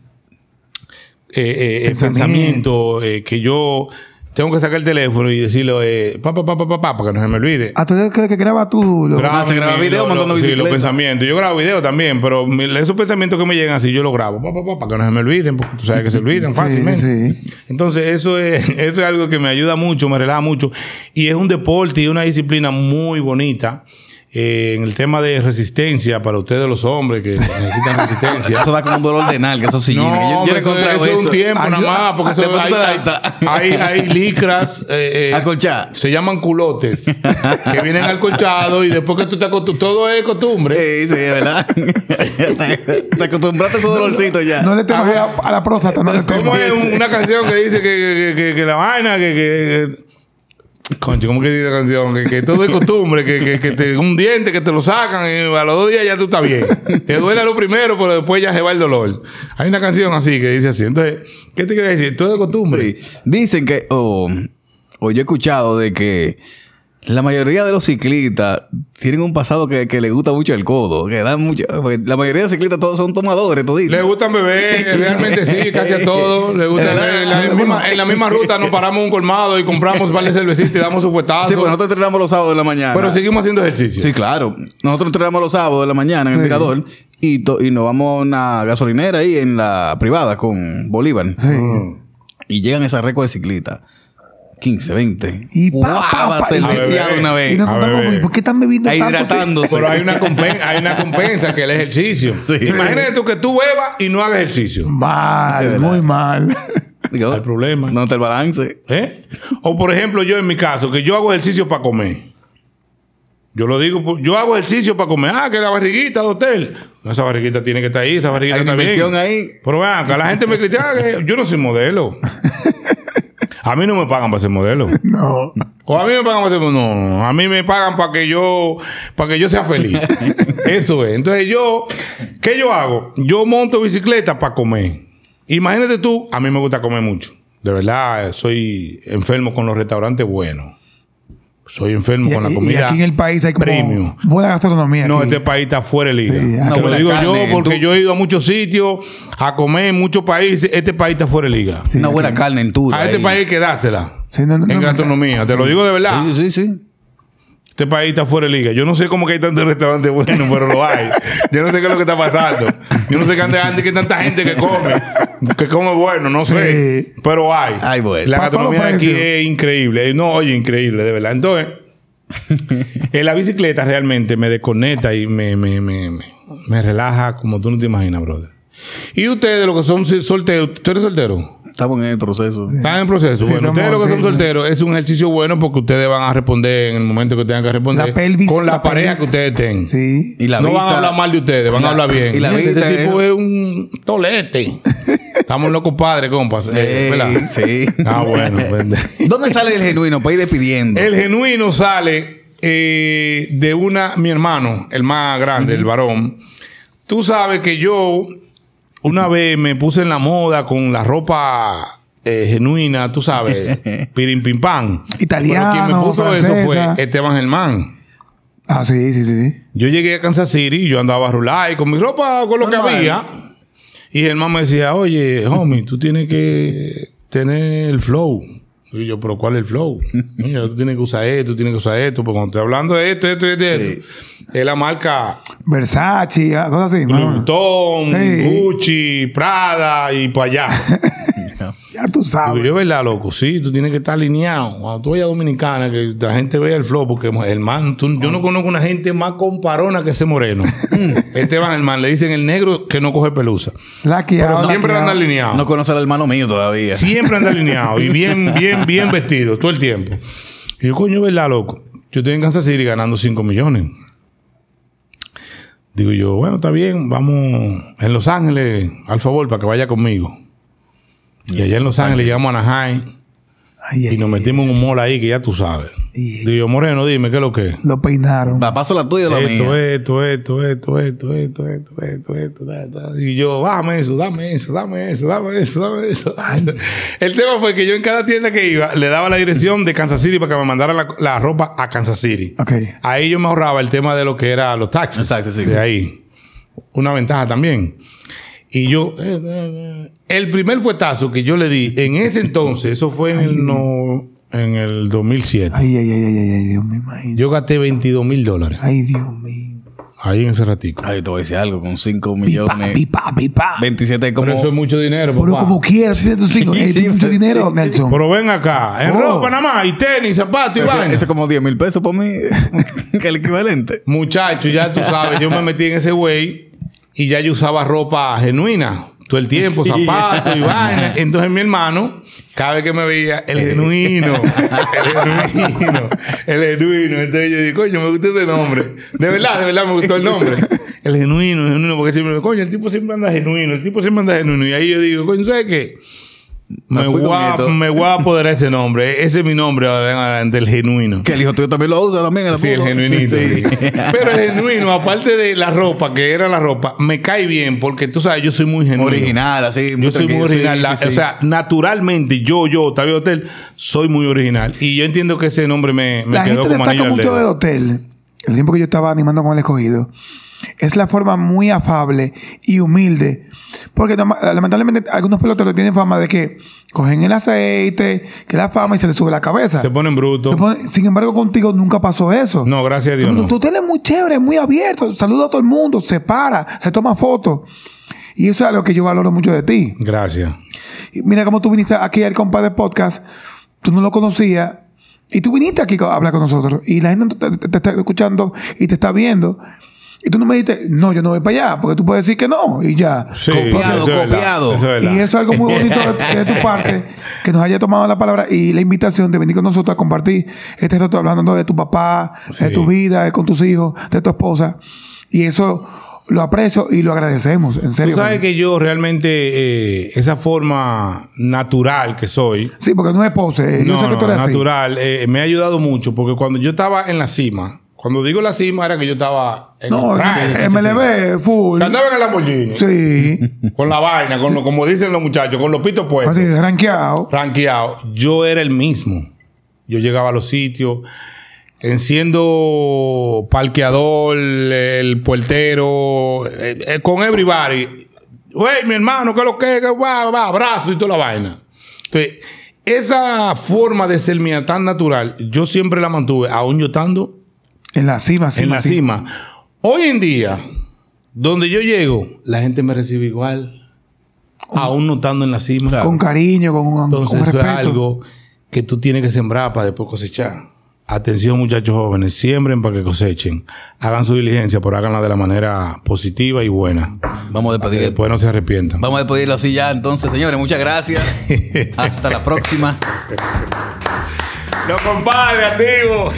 eh, eh, Pensamiento. pensamientos eh, que yo tengo que sacar el teléfono y decirlo, eh, papá, papá, papá, para que no se me olvide. ¿A tú crees que graba tú? Lo- Grabo se graba mi- video lo- montando lo- sí, los pensamientos. Yo grabo video también, pero mi- esos pensamientos que me llegan así, yo los grabo. Pa, pa, pa, para que no se me olviden, porque tú sabes que se olvidan Sí, fácilmente. sí. Entonces, eso es, eso es algo que me ayuda mucho, me relaja mucho. Y es un deporte y una disciplina muy bonita. Eh, en el tema de resistencia para ustedes los hombres que necesitan resistencia. Eso da como un dolor de nalga, eso sí. No, yo, yo he eso, eso es un tiempo Ayuda- nada más, porque eso, hay, hay, adaptas. hay, hay licras eh, eh, Acolchadas. se llaman culotes que vienen alcolchados y después que tú te acostumbras, todo es costumbre. Sí, sí, es verdad. te, te acostumbraste a ese dolorcito ya. No le temas a la, a la próstata, no le ¿Cómo temas. es un- una canción que dice que, que- que- que la vaina, que, que- que- Concho, ¿cómo que dice la canción? Que, que todo es costumbre, que, que, que te, un diente que te lo sacan y a los dos días ya tú estás bien. Te duele lo primero, pero después ya se va el dolor. Hay una canción así que dice así. Entonces, ¿qué te quiere decir? Todo es costumbre. Dicen que, o o yo he escuchado de que la mayoría de los ciclistas tienen un pasado que, que les gusta mucho el codo, que dan mucho, porque la mayoría de los ciclistas todos son tomadores, toditos. Le gustan beber, realmente sí, casi a todos. Le gusta. En la, misma, en la misma ruta nos paramos un colmado y compramos de cervecitas y damos un fuetazo. Sí, pues nosotros entrenamos los sábados de la mañana. pero seguimos haciendo ejercicio. Sí, claro. Nosotros entrenamos los sábados de la mañana en el Sí. mirador y, to- y nos vamos a una gasolinera ahí en la privada con Bolívar. Sí. Y llegan esas recos de ciclistas. 15, 20. Y pa, pa, una Y vez. nos contamos, beber. ¿por qué están bebiendo tanto? hidratándose. Pero hay una, compen- hay una compensa que es el ejercicio. Sí. Imagínate tú que tú bebas y no hagas ejercicio. Mal, muy mal. Digo, Hay problema. No te el balance. ¿Eh? O por ejemplo, yo en mi caso, que yo hago ejercicio para comer. Yo lo digo, yo hago ejercicio para comer. Ah, que la barriguita de hotel. No, esa barriguita tiene que estar ahí, esa barriguita Hay una está bien. ahí. Pero vean, acá la gente me critica que yo no soy modelo. A mí no me pagan para ser modelo. No. O a mí me pagan para ser no, no, a mí me pagan para que yo para que yo sea feliz. Eso es. Entonces yo ¿qué yo hago? Yo monto bicicleta para comer. Imagínate tú, a mí me gusta comer mucho. De verdad, soy enfermo con los restaurantes buenos. Soy enfermo Y, con la y- y comida. aquí en el país hay como premium. buena gastronomía. No, aquí. este país está fuera de liga. Sí, Te una lo digo yo porque tú- yo he ido a muchos sitios a comer en muchos países. Este país está fuera de liga. Sí, una buena aquí. carne en tu. A este país hay que dársela. Sí, no, no, en no, gastronomía. Te lo digo de verdad. Sí, sí, sí. Este país está fuera de liga. Yo no sé cómo que hay tantos restaurantes buenos, pero lo hay. Yo no sé qué es lo que está pasando. Yo no sé qué anda antes que tanta gente que come, que come bueno, no sé. Sí. Pero hay. Ay, bueno. La gastronomía aquí es increíble. No, oye, increíble, de verdad. Entonces, en la bicicleta realmente me desconecta y me, me, me, me, me relaja como tú no te imaginas, brother. Y ustedes, los que son solteros, ¿tú eres soltero? Estamos en el proceso. Están en proceso. Bueno, ustedes los que son solteros es un ejercicio bueno porque ustedes van a responder en el momento que tengan que responder La pelvis, con la, la pareja pelvis. que ustedes tengan. Sí. Y la no van a hablar mal de ustedes, van la- a hablar bien. y la vista este tipo es- es un tolete. Estamos locos padres, compas. Eh, sí. Ah, bueno. pues. ¿Dónde sale el genuino para ir despidiendo? El genuino sale eh, de una, mi hermano, el más grande, el varón. Tú sabes que yo una vez me puse en la moda con la ropa eh, genuina, tú sabes, pirin pim pam. Italiano, Pero quien me puso eso fue. Esteban Germán. Ah, sí, sí, sí. sí. Yo llegué a Kansas City y yo andaba a rular y con mi ropa, con lo que había. Y Germán me decía, oye, homie, tú tienes que tener el flow. Y yo, pero ¿cuál es el flow? Mira, tú tienes que usar esto, tú tienes que usar esto. Porque cuando estoy hablando de esto, esto, esto, esto, es la marca Versace, cosas así. Louis. Vuitton, Sí. Gucci, Prada y para allá. Ya tú Digo, sabes. yo, ¿verdad, loco? Sí, tú tienes que estar alineado. Cuando tú vayas a Dominicana, que la gente vea el flow, porque el man, tú- yo no conozco una gente más comparona que ese moreno. Esteban, el man, le dicen el negro que no coge pelusa. Laqueado, Pero siempre laqueado. anda alineado. No conoce al hermano mío todavía. Siempre anda alineado y bien, bien, bien vestido todo el tiempo. Y yo, coño, ¿verdad, loco? Yo estoy en Kansas City ganando 5 millones. Digo yo, bueno, está bien, vamos en Los Ángeles, al favor, para que vaya conmigo. Y allá en Los Ángeles llegamos a Anaheim Ay, ay, y nos metimos en un mall ahí que ya tú sabes. Y- Digo yo, Moreno, dime, ¿qué es lo que es? Lo peinaron. Va, paso la tuya o la Esto, mía. esto, esto, esto, esto, esto, esto, esto, esto, da. Y yo, dame eso, dame eso, dame eso, dame eso, dame eso. El tema fue que yo en cada tienda que iba le daba la dirección de Kansas City para que me mandara la, la ropa a Kansas City. Ahí yo me ahorraba el tema de lo que era los taxis. Los taxis, sí. De ahí. Una ventaja también. Y yo, eh, eh, eh, el primer fuetazo que yo le di en ese entonces, eso fue en el, no, en el 2007. Ay, ay, ay, ay, ay, ay, Dios me imagino. Yo gasté 22 mil dólares Ay, Dios mío. ahí en ese ratico. Ay, te voy a decir algo. Con 5 Pipa, millones. pipa, pipa. 27 es como... Pero eso es mucho dinero, Pero papá. como quieras, tienes tus hijos. Sí, Eh, sí, mucho sí, dinero, sí. Nelson. Pero ven acá, en Oh. ropa nada más, y tenis, zapatos y vaina. eso es como 10 mil pesos por mí. que el equivalente. Muchacho, ya tú sabes, yo me metí en ese güey y ya yo usaba ropa genuina. Todo el tiempo, zapatos y vaina. Entonces mi hermano, cada vez que me veía, el genuino, el genuino, el genuino. Entonces yo digo, coño, me gusta ese nombre. De verdad, de verdad me gustó el nombre. El genuino, el genuino, porque siempre, coño, el tipo siempre anda genuino, el tipo siempre anda genuino. Y ahí yo digo, coño, ¿sabes qué? Me, Me voy a, me voy a apoderar ese nombre. Ese es mi nombre ahora en adelante, el genuino. Que el hijo tuyo también lo usa también. en la Sí, el genuinito. Sí. Pero el genuino, aparte de la ropa, que era la ropa, me cae bien porque tú sabes, yo soy muy genuino. Original, así. Yo soy muy original. sí, La- sí, sí. O sea, naturalmente, yo, yo, Octavio Hotel, soy muy original. Y yo entiendo que ese nombre me, me la quedó gente como anillo al mucho dedo. hotel. El tiempo que yo estaba animando con el escogido. Es la forma muy afable y humilde. Porque lamentablemente algunos peloteros tienen fama de que cogen el aceite, que la fama y se les sube la cabeza. Se ponen brutos. Pone- sin embargo, contigo nunca pasó eso. No, gracias a Dios. Tu, No. es muy chévere, muy abierto, saluda a todo el mundo, se para, se toma fotos. Y eso es algo que yo valoro mucho de ti. Gracias. Y mira cómo tú viniste aquí al compa de podcast, tú no lo conocías, y tú viniste aquí a hablar con nosotros, y la gente te, te- te está escuchando y te está viendo. Y tú no me dijiste, no, yo no voy para allá, porque tú puedes decir que no, y ya. Sí, Copiado, eso es verdad, copiado. eso es verdad. Y eso es algo muy bonito de, de tu parte, que nos haya tomado la palabra y la invitación de venir con nosotros a compartir este rato hablando de tu papá, de tu vida, de con tus hijos, de tu esposa. Y eso lo aprecio y lo agradecemos, en serio. Tú sabes que yo realmente, eh, esa forma natural que soy, Sí, porque no es pose. yo no, sé que tú no, eres así. natural, eh, me ha ayudado mucho porque cuando yo estaba en la cima, cuando digo la cima era que yo estaba en No, el. MLB, full. Andaba en el Lamborghini. Sí. Con la vaina, con lo, como dicen los muchachos, con los pitos puestos. Así, rankeado. Ranqueado. Yo era el mismo. Yo llegaba a los sitios. Enciendo parqueador, el puertero, eh, eh, con everybody. Güey, mi hermano, ¿qué es lo que es? Va, va, abrazo y toda la vaina. Entonces, esa forma de ser mía tan natural, yo siempre la mantuve, aún yo estando En la cima, en la cima. Hoy en día, donde yo llego, la gente me recibe igual, aún no estando en la cima. Con cariño, con, con Entonces, eso respeto. es algo que tú tienes que sembrar para después cosechar. Atención, muchachos jóvenes, siembren para que cosechen. Hagan su diligencia, pero háganla de la manera positiva y buena. Vamos a que despedir. después no se arrepientan. Vamos a despedirlo así ya. Entonces, señores, muchas gracias. Hasta la próxima. Los compadres activos.